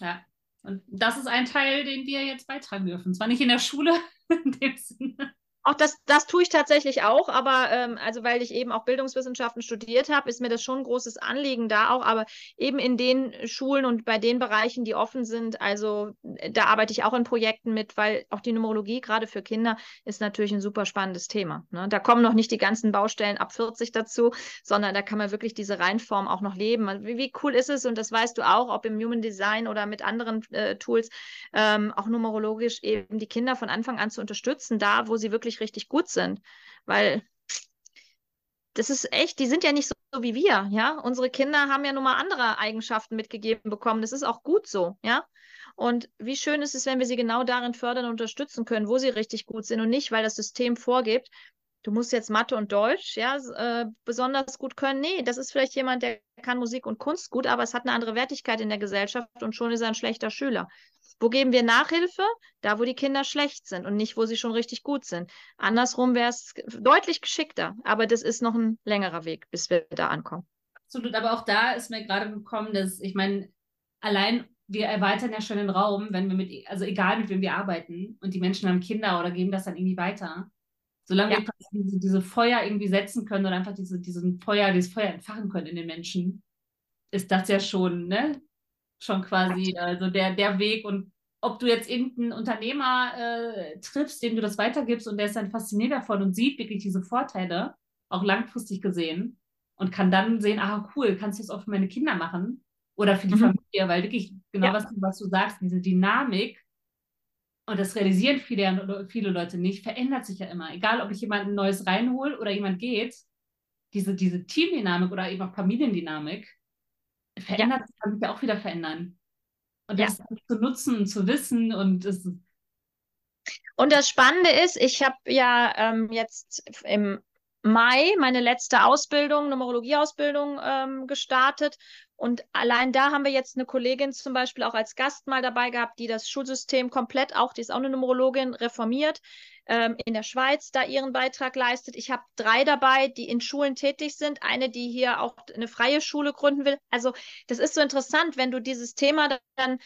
Ja. Und das ist ein Teil, den wir jetzt beitragen dürfen. Zwar nicht in der Schule in dem Sinne, auch das, das tue ich tatsächlich auch, aber ähm, also weil ich eben auch Bildungswissenschaften studiert habe, ist mir das schon ein großes Anliegen da auch, aber eben in den Schulen und bei den Bereichen, die offen sind, also äh, da arbeite ich auch in Projekten mit, weil auch die Numerologie gerade für Kinder ist natürlich ein super spannendes Thema. Ne? Da kommen noch nicht die ganzen Baustellen ab 40 dazu, sondern da kann man wirklich diese Reinform auch noch leben. Also wie, wie, cool ist es, und das weißt du auch, ob im Human Design oder mit anderen äh, Tools, ähm, auch numerologisch eben die Kinder von Anfang an zu unterstützen, da wo sie wirklich wirklich richtig gut sind. Weil das ist echt, die sind ja nicht so, wie wir, ja. Unsere Kinder haben ja nun mal andere Eigenschaften mitgegeben bekommen. Das ist auch gut so, ja. Und wie schön ist es, wenn wir sie genau darin fördern und unterstützen können, wo sie richtig gut sind und nicht, weil das System vorgibt, du musst jetzt Mathe und Deutsch ja äh, besonders gut können. Nee, das ist vielleicht jemand, der kann Musik und Kunst gut, aber es hat eine andere Wertigkeit in der Gesellschaft und schon ist er ein schlechter Schüler. Wo geben wir Nachhilfe? Da, wo die Kinder schlecht sind und nicht, wo sie schon richtig gut sind. Andersrum wäre es deutlich geschickter, aber das ist noch ein längerer Weg, bis wir da ankommen. Absolut, aber auch da ist mir gerade gekommen, dass ich meine, allein wir erweitern ja schon den Raum, wenn wir mit, also egal mit wem wir arbeiten und die Menschen haben Kinder oder geben das dann irgendwie weiter. Solange ja. wir diese, diese, Feuer irgendwie setzen können oder einfach diese, diesen Feuer, dieses Feuer entfachen können in den Menschen, ist das ja schon, ne? schon quasi also der, der Weg. Und ob du jetzt irgendeinen Unternehmer äh, triffst, dem du das weitergibst und der ist dann fasziniert davon und sieht wirklich diese Vorteile, auch langfristig gesehen, und kann dann sehen, ah cool, kannst du das auch für meine Kinder machen oder für die mhm. Familie, weil wirklich genau ja. was, was du sagst, diese Dynamik, und das realisieren viele, viele Leute nicht, verändert sich ja immer. Egal, ob ich jemanden Neues reinhole oder jemand geht, diese, diese Teamdynamik oder eben auch Familiendynamik, verändert, ja. kann sich ja auch wieder verändern. Und das ja. zu nutzen, zu wissen und es und das Spannende ist, ich habe ja ähm, jetzt im Mai meine letzte Ausbildung, Numerologie-Ausbildung ähm, gestartet. Und allein da haben wir jetzt eine Kollegin zum Beispiel auch als Gast mal dabei gehabt, die das Schulsystem komplett auch, die ist auch eine Numerologin, reformiert, ähm, in der Schweiz da ihren Beitrag leistet. Ich habe drei dabei, die in Schulen tätig sind. Eine, die hier auch eine freie Schule gründen will. Also das ist so interessant, wenn du dieses Thema dann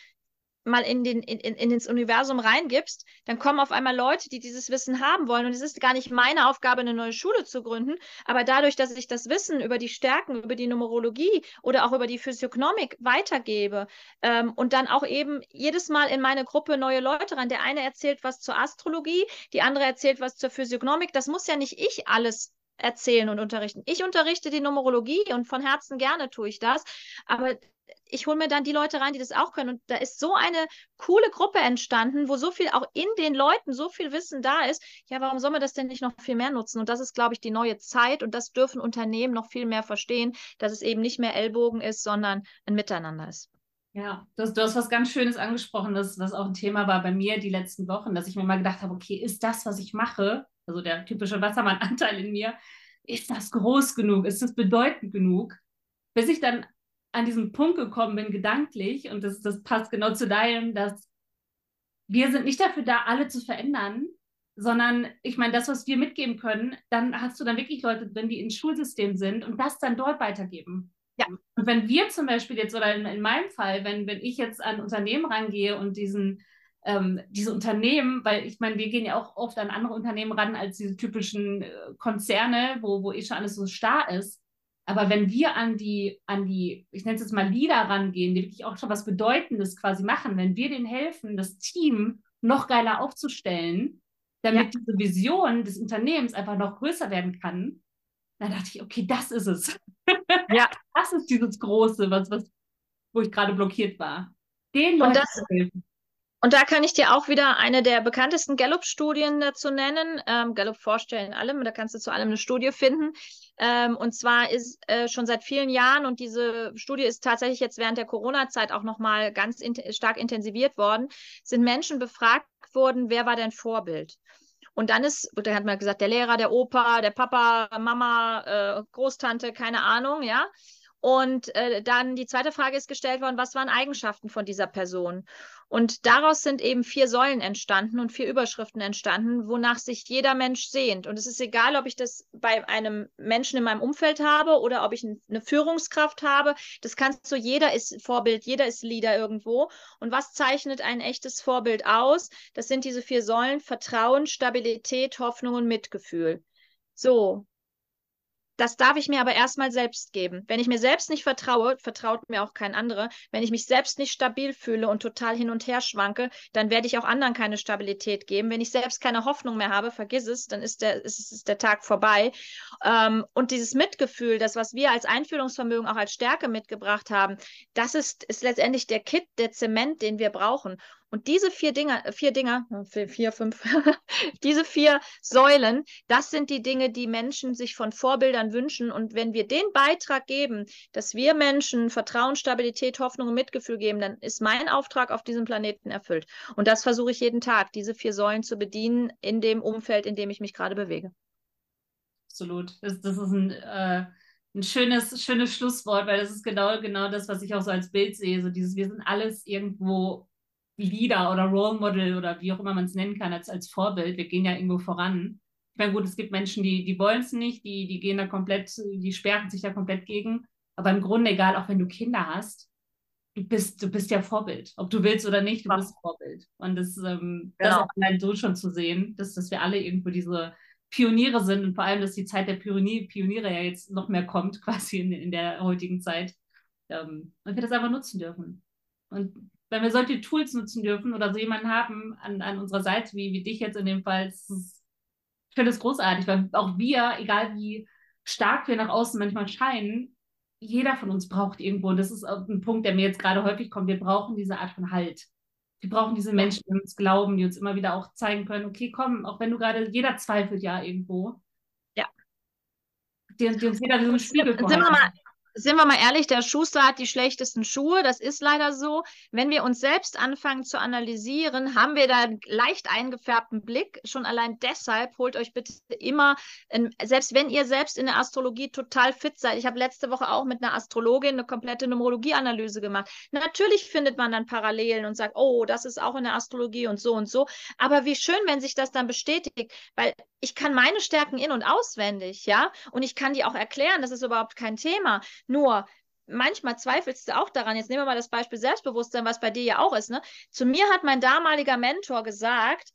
mal in, den, in, in, ins Universum reingibst, dann kommen auf einmal Leute, die dieses Wissen haben wollen. Und es ist gar nicht meine Aufgabe, eine neue Schule zu gründen, aber dadurch, dass ich das Wissen über die Stärken, über die Numerologie oder auch über die Physiognomik weitergebe ähm, und dann auch eben jedes Mal in meine Gruppe neue Leute rein. Der eine erzählt was zur Astrologie, die andere erzählt was zur Physiognomik. Das muss ja nicht ich alles erzählen und unterrichten. Ich unterrichte die Numerologie und von Herzen gerne tue ich das. Aber ich hole mir dann die Leute rein, die das auch können. Und da ist so eine coole Gruppe entstanden, wo so viel auch in den Leuten so viel Wissen da ist. Ja, warum soll man das denn nicht noch viel mehr nutzen? Und das ist, glaube ich, die neue Zeit. Und das dürfen Unternehmen noch viel mehr verstehen, dass es eben nicht mehr Ellbogen ist, sondern ein Miteinander ist. Ja, du hast, du hast was ganz Schönes angesprochen, das, auch ein Thema war bei mir die letzten Wochen, dass ich mir mal gedacht habe, okay, ist das, was ich mache, also der typische Wassermann-Anteil in mir, ist das groß genug? Ist das bedeutend genug? Bis ich dann an diesen Punkt gekommen bin, gedanklich, und das, das passt genau zu deinem, dass wir sind nicht dafür da, alle zu verändern, sondern ich meine, das, was wir mitgeben können, dann hast du dann wirklich Leute drin, die ins Schulsystem sind und das dann dort weitergeben. Ja. Und wenn wir zum Beispiel jetzt, oder in, in meinem Fall, wenn, wenn ich jetzt an Unternehmen rangehe und diesen, ähm, diese Unternehmen, weil ich meine, wir gehen ja auch oft an andere Unternehmen ran als diese typischen äh, Konzerne, wo, wo eh schon alles so starr ist. Aber wenn wir an die, an die, ich nenne es jetzt mal Leader rangehen, die wirklich auch schon was Bedeutendes quasi machen, wenn wir denen helfen, das Team noch geiler aufzustellen, damit ja. diese Vision des Unternehmens einfach noch größer werden kann. Dann dachte ich, okay, das ist es. Ja. das ist dieses Große, was, was, wo ich gerade blockiert war. Den Leuten helfen. Und da kann ich dir auch wieder eine der bekanntesten Gallup-Studien dazu nennen. Ähm, Gallup forscht ja in allem, da kannst du zu allem eine Studie finden. Ähm, und zwar ist äh, schon seit vielen Jahren, und diese Studie ist tatsächlich jetzt während der Corona-Zeit auch nochmal ganz in stark intensiviert worden, sind Menschen befragt worden, wer war dein Vorbild? Und dann ist, da hat man gesagt, der Lehrer, der Opa, der Papa, Mama, äh, Großtante, keine Ahnung, ja. Und äh, dann die zweite Frage ist gestellt worden, was waren Eigenschaften von dieser Person? Und daraus sind eben vier Säulen entstanden und vier Überschriften entstanden, wonach sich jeder Mensch sehnt. Und es ist egal, ob ich das bei einem Menschen in meinem Umfeld habe oder ob ich eine Führungskraft habe. Das kannst du, jeder ist Vorbild, jeder ist Leader irgendwo. Und was zeichnet ein echtes Vorbild aus? Das sind diese vier Säulen, Vertrauen, Stabilität, Hoffnung und Mitgefühl. So, das darf ich mir aber erstmal selbst geben. Wenn ich mir selbst nicht vertraue, vertraut mir auch kein anderer. Wenn ich mich selbst nicht stabil fühle und total hin und her schwanke, dann werde ich auch anderen keine Stabilität geben. Wenn ich selbst keine Hoffnung mehr habe, vergiss es, dann ist der, ist, ist der Tag vorbei. Ähm, und dieses Mitgefühl, das, was wir als Einfühlungsvermögen auch als Stärke mitgebracht haben, das ist, ist letztendlich der Kit, der Zement, den wir brauchen. Und diese vier Dinger, äh, vier Dinger, äh, vier, fünf, diese vier Säulen, das sind die Dinge, die Menschen sich von Vorbildern wünschen. Und wenn wir den Beitrag geben, dass wir Menschen Vertrauen, Stabilität, Hoffnung und Mitgefühl geben, dann ist mein Auftrag auf diesem Planeten erfüllt. Und das versuche ich jeden Tag, diese vier Säulen zu bedienen in dem Umfeld, in dem ich mich gerade bewege. Absolut. Das, das ist ein, äh, ein schönes, schönes Schlusswort, weil das ist genau, genau das, was ich auch so als Bild sehe. So dieses, wir sind alles irgendwo Leader oder Role Model oder wie auch immer man es nennen kann, als, als Vorbild. Wir gehen ja irgendwo voran. Ich meine, gut, es gibt Menschen, die, die wollen es nicht, die, die gehen da komplett, die sperren sich da komplett gegen. Aber im Grunde, egal, auch wenn du Kinder hast, du bist, du bist ja Vorbild. Ob du willst oder nicht, du ja. bist Vorbild. Und das, ähm, genau. das allein so schon zu sehen, dass, dass wir alle irgendwo diese Pioniere sind und vor allem, dass die Zeit der Pionier, Pioniere ja jetzt noch mehr kommt, quasi in, in der heutigen Zeit. Ähm, und wir das einfach nutzen dürfen. Und wenn wir solche Tools nutzen dürfen oder so jemanden haben an, an unserer Seite, wie, wie dich jetzt in dem Fall, ich finde es großartig, weil auch wir, egal wie stark wir nach außen manchmal scheinen, jeder von uns braucht irgendwo, und das ist ein Punkt, der mir jetzt gerade häufig kommt, wir brauchen diese Art von Halt. Wir brauchen diese Menschen, die uns glauben, die uns immer wieder auch zeigen können, okay, komm, auch wenn du gerade, jeder zweifelt ja irgendwo. Ja. Die, die uns jeder so ein Spiegel Sind wir mal, sind wir mal ehrlich, der Schuster hat die schlechtesten Schuhe. Das ist leider so. Wenn wir uns selbst anfangen zu analysieren, haben wir da einen leicht eingefärbten Blick. Schon allein deshalb holt euch bitte immer, selbst wenn ihr selbst in der Astrologie total fit seid. Ich habe letzte Woche auch mit einer Astrologin eine komplette Numerologieanalyse gemacht. Natürlich findet man dann Parallelen und sagt, oh, das ist auch in der Astrologie und so und so. Aber wie schön, wenn sich das dann bestätigt, weil ich kann meine Stärken in- und auswendig, ja, und ich kann die auch erklären, das ist überhaupt kein Thema. Nur, manchmal zweifelst du auch daran. Jetzt nehmen wir mal das Beispiel Selbstbewusstsein, was bei dir ja auch ist. Ne? Zu mir hat mein damaliger Mentor gesagt,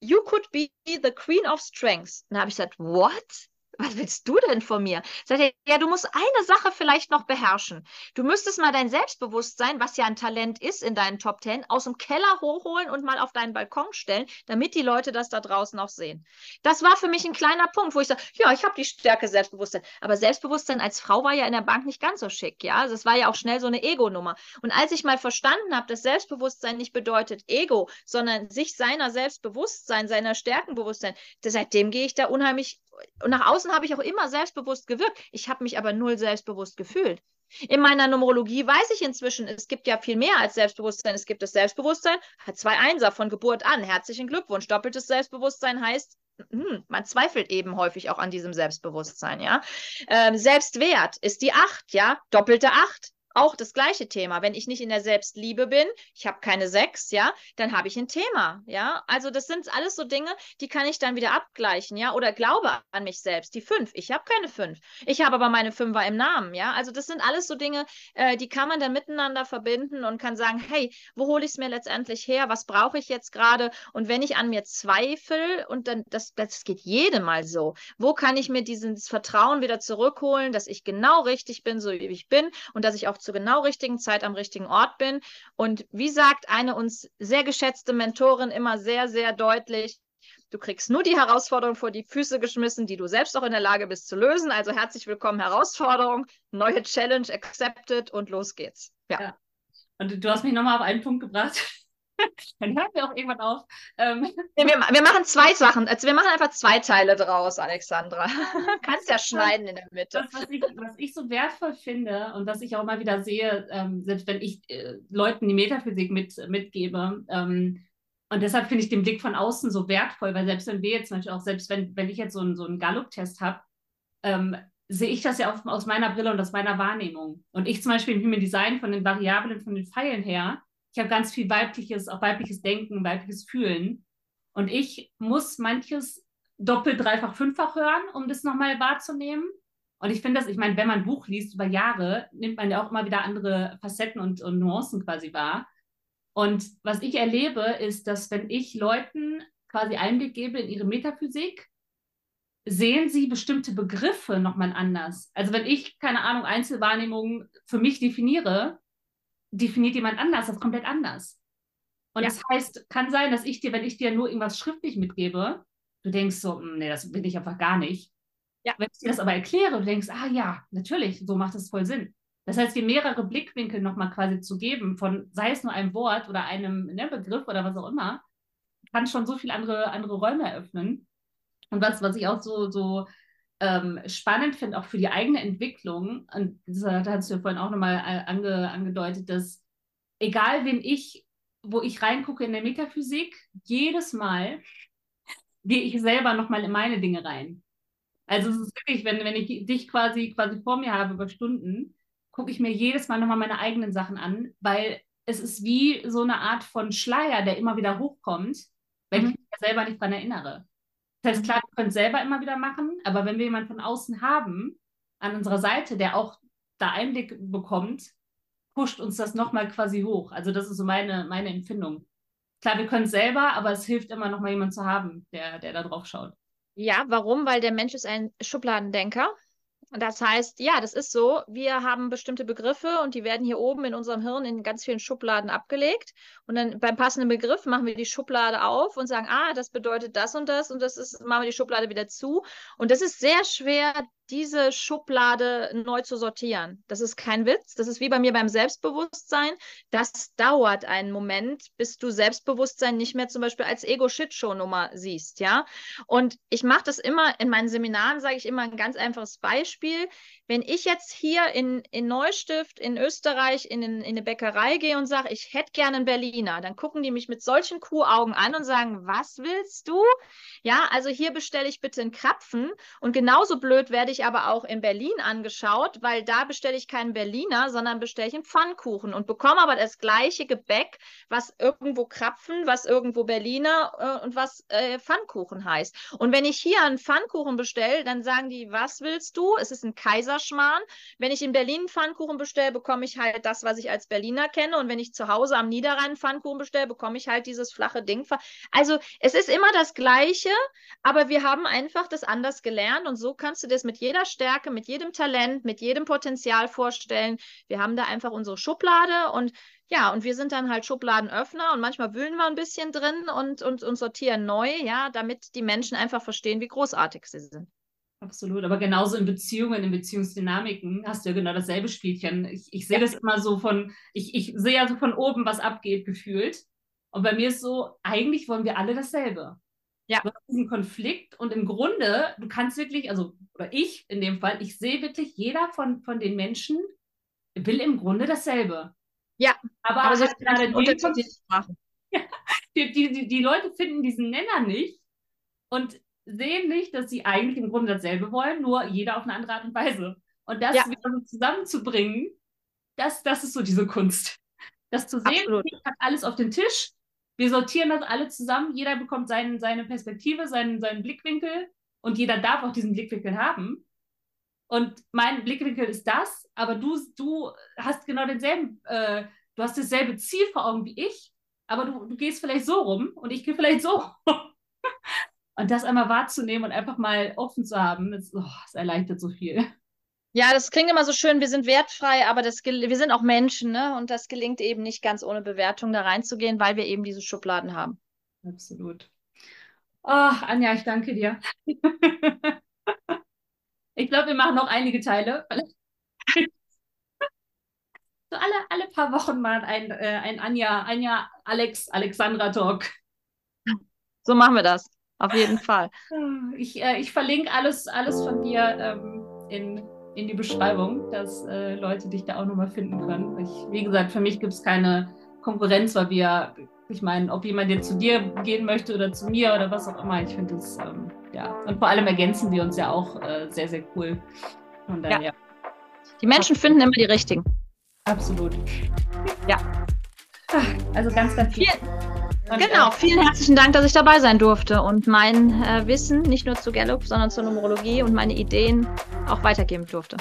You could be the Queen of Strengths. Und da habe ich gesagt, what? Was willst du denn von mir? Sagt er, ja, du musst eine Sache vielleicht noch beherrschen. Du müsstest mal dein Selbstbewusstsein, was ja ein Talent ist in deinen Top Ten, aus dem Keller hochholen und mal auf deinen Balkon stellen, damit die Leute das da draußen auch sehen. Das war für mich ein kleiner Punkt, wo ich sage, ja, ich habe die Stärke Selbstbewusstsein. Aber Selbstbewusstsein als Frau war ja in der Bank nicht ganz so schick, ja. Also es war ja auch schnell so eine Ego-Nummer. Und als ich mal verstanden habe, dass Selbstbewusstsein nicht bedeutet Ego, sondern sich seiner Selbstbewusstsein, seiner Stärkenbewusstsein, seitdem gehe ich da unheimlich nach außen habe ich auch immer selbstbewusst gewirkt. Ich habe mich aber null selbstbewusst gefühlt. In meiner Numerologie weiß ich inzwischen, es gibt ja viel mehr als Selbstbewusstsein. Es gibt das Selbstbewusstsein, hat zwei Einser von Geburt an. Herzlichen Glückwunsch. Doppeltes Selbstbewusstsein heißt, hm, man zweifelt eben häufig auch an diesem Selbstbewusstsein, ja. Ähm, Selbstwert ist die Acht, ja. Doppelte Acht auch das gleiche Thema. Wenn ich nicht in der Selbstliebe bin, ich habe keine Sechs, ja, dann habe ich ein Thema, ja. Also das sind alles so Dinge, die kann ich dann wieder abgleichen, ja. Oder glaube an mich selbst, die Fünf. Ich habe keine Fünf. Ich habe aber meine Fünfer im Namen, ja. Also das sind alles so Dinge, äh, die kann man dann miteinander verbinden und kann sagen, hey, wo hole ich es mir letztendlich her? Was brauche ich jetzt gerade? Und wenn ich an mir zweifle und dann, das, das geht jedem mal so, wo kann ich mir dieses Vertrauen wieder zurückholen, dass ich genau richtig bin, so wie ich bin und dass ich auch zur genau richtigen Zeit am richtigen Ort bin. Und wie sagt eine uns sehr geschätzte Mentorin immer sehr, sehr deutlich, Du kriegst nur die Herausforderung vor die Füße geschmissen, die du selbst auch in der Lage bist zu lösen. Also herzlich willkommen, Herausforderung, neue Challenge accepted und los geht's. Ja. ja. Und du hast mich nochmal auf einen Punkt gebracht. Dann hören wir auch irgendwann auf. Ähm. Wir, wir, machen zwei Sachen. Also wir machen einfach zwei Teile draus, Alexandra. Kannst ja schneiden in der Mitte. Das, was, ich, was ich so wertvoll finde und was ich auch immer wieder sehe, ähm, selbst wenn ich äh, Leuten die Metaphysik mit, mitgebe, ähm, und deshalb finde ich den Blick von außen so wertvoll, weil selbst wenn wir jetzt zum Beispiel auch, selbst wenn, wenn ich jetzt so einen, so einen Gallup-Test habe, ähm, sehe ich das ja auf, aus meiner Brille und aus meiner Wahrnehmung. Und ich zum Beispiel im Human Design von den Variablen, von den Pfeilen her, ich habe ganz viel weibliches, auch weibliches Denken, weibliches Fühlen. Und ich muss manches doppelt, dreifach, fünffach hören, um das nochmal wahrzunehmen. Und ich finde das, ich meine, wenn man ein Buch liest über Jahre, nimmt man ja auch immer wieder andere Facetten und, und Nuancen quasi wahr. Und was ich erlebe, ist, dass wenn ich Leuten quasi Einblick gebe in ihre Metaphysik, sehen sie bestimmte Begriffe nochmal anders. Also wenn ich, keine Ahnung, Einzelwahrnehmungen für mich definiere, definiert jemand anders das komplett anders. Und ja. das heißt, kann sein, dass ich dir, wenn ich dir nur irgendwas schriftlich mitgebe, du denkst so, hm, nee, das bin ich einfach gar nicht. Ja. Wenn ich dir das aber erkläre, du denkst, ah ja, natürlich, so macht das voll Sinn. Das heißt, dir mehrere Blickwinkel nochmal quasi zu geben, von sei es nur ein Wort oder einem ne, Begriff oder was auch immer, kann schon so viele andere, andere Räume eröffnen. Und was, was ich auch so, so ähm, spannend finde, auch für die eigene Entwicklung, und da hast du ja vorhin auch nochmal äh, ange, angedeutet, dass egal wen ich, wo ich reingucke in der Metaphysik, jedes Mal gehe ich selber nochmal in meine Dinge rein. Also es ist wirklich, wenn, wenn ich dich quasi, quasi vor mir habe über Stunden, gucke ich mir jedes Mal nochmal meine eigenen Sachen an, weil es ist wie so eine Art von Schleier, der immer wieder hochkommt, wenn mhm. ich mich selber nicht daran erinnere. Das heißt, klar, wir können es selber immer wieder machen, aber wenn wir jemanden von außen haben, an unserer Seite, der auch da Einblick bekommt, pusht uns das nochmal quasi hoch. Also das ist so meine, meine Empfindung. Klar, wir können es selber, aber es hilft immer nochmal jemanden zu haben, der, der da drauf schaut. Ja, warum? Weil der Mensch ist ein Schubladendenker. Das heißt, ja, das ist so. Wir haben bestimmte Begriffe und die werden hier oben in unserem Hirn in ganz vielen Schubladen abgelegt. Und dann beim passenden Begriff machen wir die Schublade auf und sagen, ah, das bedeutet das und das und das ist, machen wir die Schublade wieder zu. Und das ist sehr schwer, diese Schublade neu zu sortieren. Das ist kein Witz. Das ist wie bei mir beim Selbstbewusstsein. Das dauert einen Moment, bis du Selbstbewusstsein nicht mehr zum Beispiel als Ego-Shit-Show-Nummer siehst, ja. Und ich mache das immer in meinen Seminaren, sage ich immer ein ganz einfaches Beispiel. Wenn ich jetzt hier in, in Neustift, in Österreich, in, in, in eine Bäckerei gehe und sage, ich hätte gerne einen Berliner, dann gucken die mich mit solchen Kuhaugen an und sagen, was willst du? Ja, also hier bestelle ich bitte einen Krapfen und genauso blöd werde ich aber auch in Berlin angeschaut, weil da bestelle ich keinen Berliner, sondern bestelle ich einen Pfannkuchen und bekomme aber das gleiche Gebäck, was irgendwo Krapfen, was irgendwo Berliner äh, und was äh, Pfannkuchen heißt. Und wenn ich hier einen Pfannkuchen bestelle, dann sagen die, was willst du? Es ist ein Kaiserschmarrn. Wenn ich in Berlin Pfannkuchen bestelle, bekomme ich halt das, was ich als Berliner kenne. Und wenn ich zu Hause am Niederrhein Pfannkuchen bestelle, bekomme ich halt dieses flache Ding. Also es ist immer das Gleiche, aber wir haben einfach das anders gelernt und so kannst du das mit jeder Stärke, mit jedem Talent, mit jedem Potenzial vorstellen. Wir haben da einfach unsere Schublade und ja, und wir sind dann halt Schubladenöffner und manchmal wühlen wir ein bisschen drin und, und, und sortieren neu, ja, damit die Menschen einfach verstehen, wie großartig sie sind. Absolut, aber genauso in Beziehungen, in Beziehungsdynamiken hast du ja genau dasselbe Spielchen. Ich, ich sehe ja. das immer so von, ich, ich sehe ja so von oben, was abgeht, gefühlt. Und bei mir ist so, eigentlich wollen wir alle dasselbe. Ja. Du hast diesen Konflikt und im Grunde, du kannst wirklich, also, oder ich in dem Fall, ich sehe wirklich, jeder von, von den Menschen will im Grunde dasselbe. Ja, aber, aber so halt gerade unterschiedlich machen. die, die, die, die Leute finden diesen Nenner nicht und sehen nicht, dass sie eigentlich im Grunde dasselbe wollen, nur jeder auf eine andere Art und Weise. Und das ja. wieder so zusammenzubringen, das, das ist so diese Kunst. Das zu sehen, Absolut. ich habe alles auf den Tisch, wir sortieren das alle zusammen, jeder bekommt seinen, seine Perspektive, seinen, seinen Blickwinkel und jeder darf auch diesen Blickwinkel haben. Und mein Blickwinkel ist das, aber du, du hast genau denselben, äh, du hast dasselbe Ziel vor Augen wie ich, aber du, du gehst vielleicht so rum und ich gehe vielleicht so rum. Und das einmal wahrzunehmen und einfach mal offen zu haben, das, oh, das erleichtert so viel. Ja, das klingt immer so schön, wir sind wertfrei, aber das wir sind auch Menschen, ne? Und das gelingt eben nicht ganz ohne Bewertung da reinzugehen, weil wir eben diese Schubladen haben. Absolut. Oh, Anja, ich danke dir. ich glaube, wir machen noch einige Teile. so alle, alle paar Wochen mal ein, äh, ein Anja, Anja, Alex, Alexandra Talk. So machen wir das. Auf jeden Fall. Ich, äh, ich verlinke alles, alles von dir ähm, in, in die Beschreibung, dass äh, Leute dich da auch nochmal finden können. Ich, wie gesagt, für mich gibt es keine Konkurrenz, weil wir, ich meine, ob jemand jetzt zu dir gehen möchte oder zu mir oder was auch immer, ich finde es, ähm, ja. Und vor allem ergänzen wir uns ja auch äh, sehr, sehr cool. Von daher. Ja. Die Menschen finden immer die richtigen. Absolut. Ja. Also ganz, ganz viel. Und, genau, äh, vielen herzlichen Dank, dass ich dabei sein durfte und mein äh, Wissen nicht nur zu Gallup, sondern zur Numerologie und meine Ideen auch weitergeben durfte.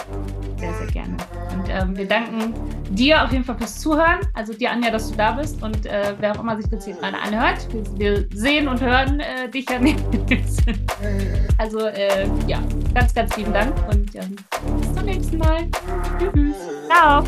Sehr, sehr gerne. Und ähm, wir danken dir auf jeden Fall fürs Zuhören. Also dir, Anja, dass du da bist und äh, wer auch immer sich das hier gerade anhört. Wir, wir, sehen und hören äh, dich ja nicht. also äh, ja, ganz, ganz lieben Dank und ähm, bis zum nächsten Mal. Tschüss. Ciao.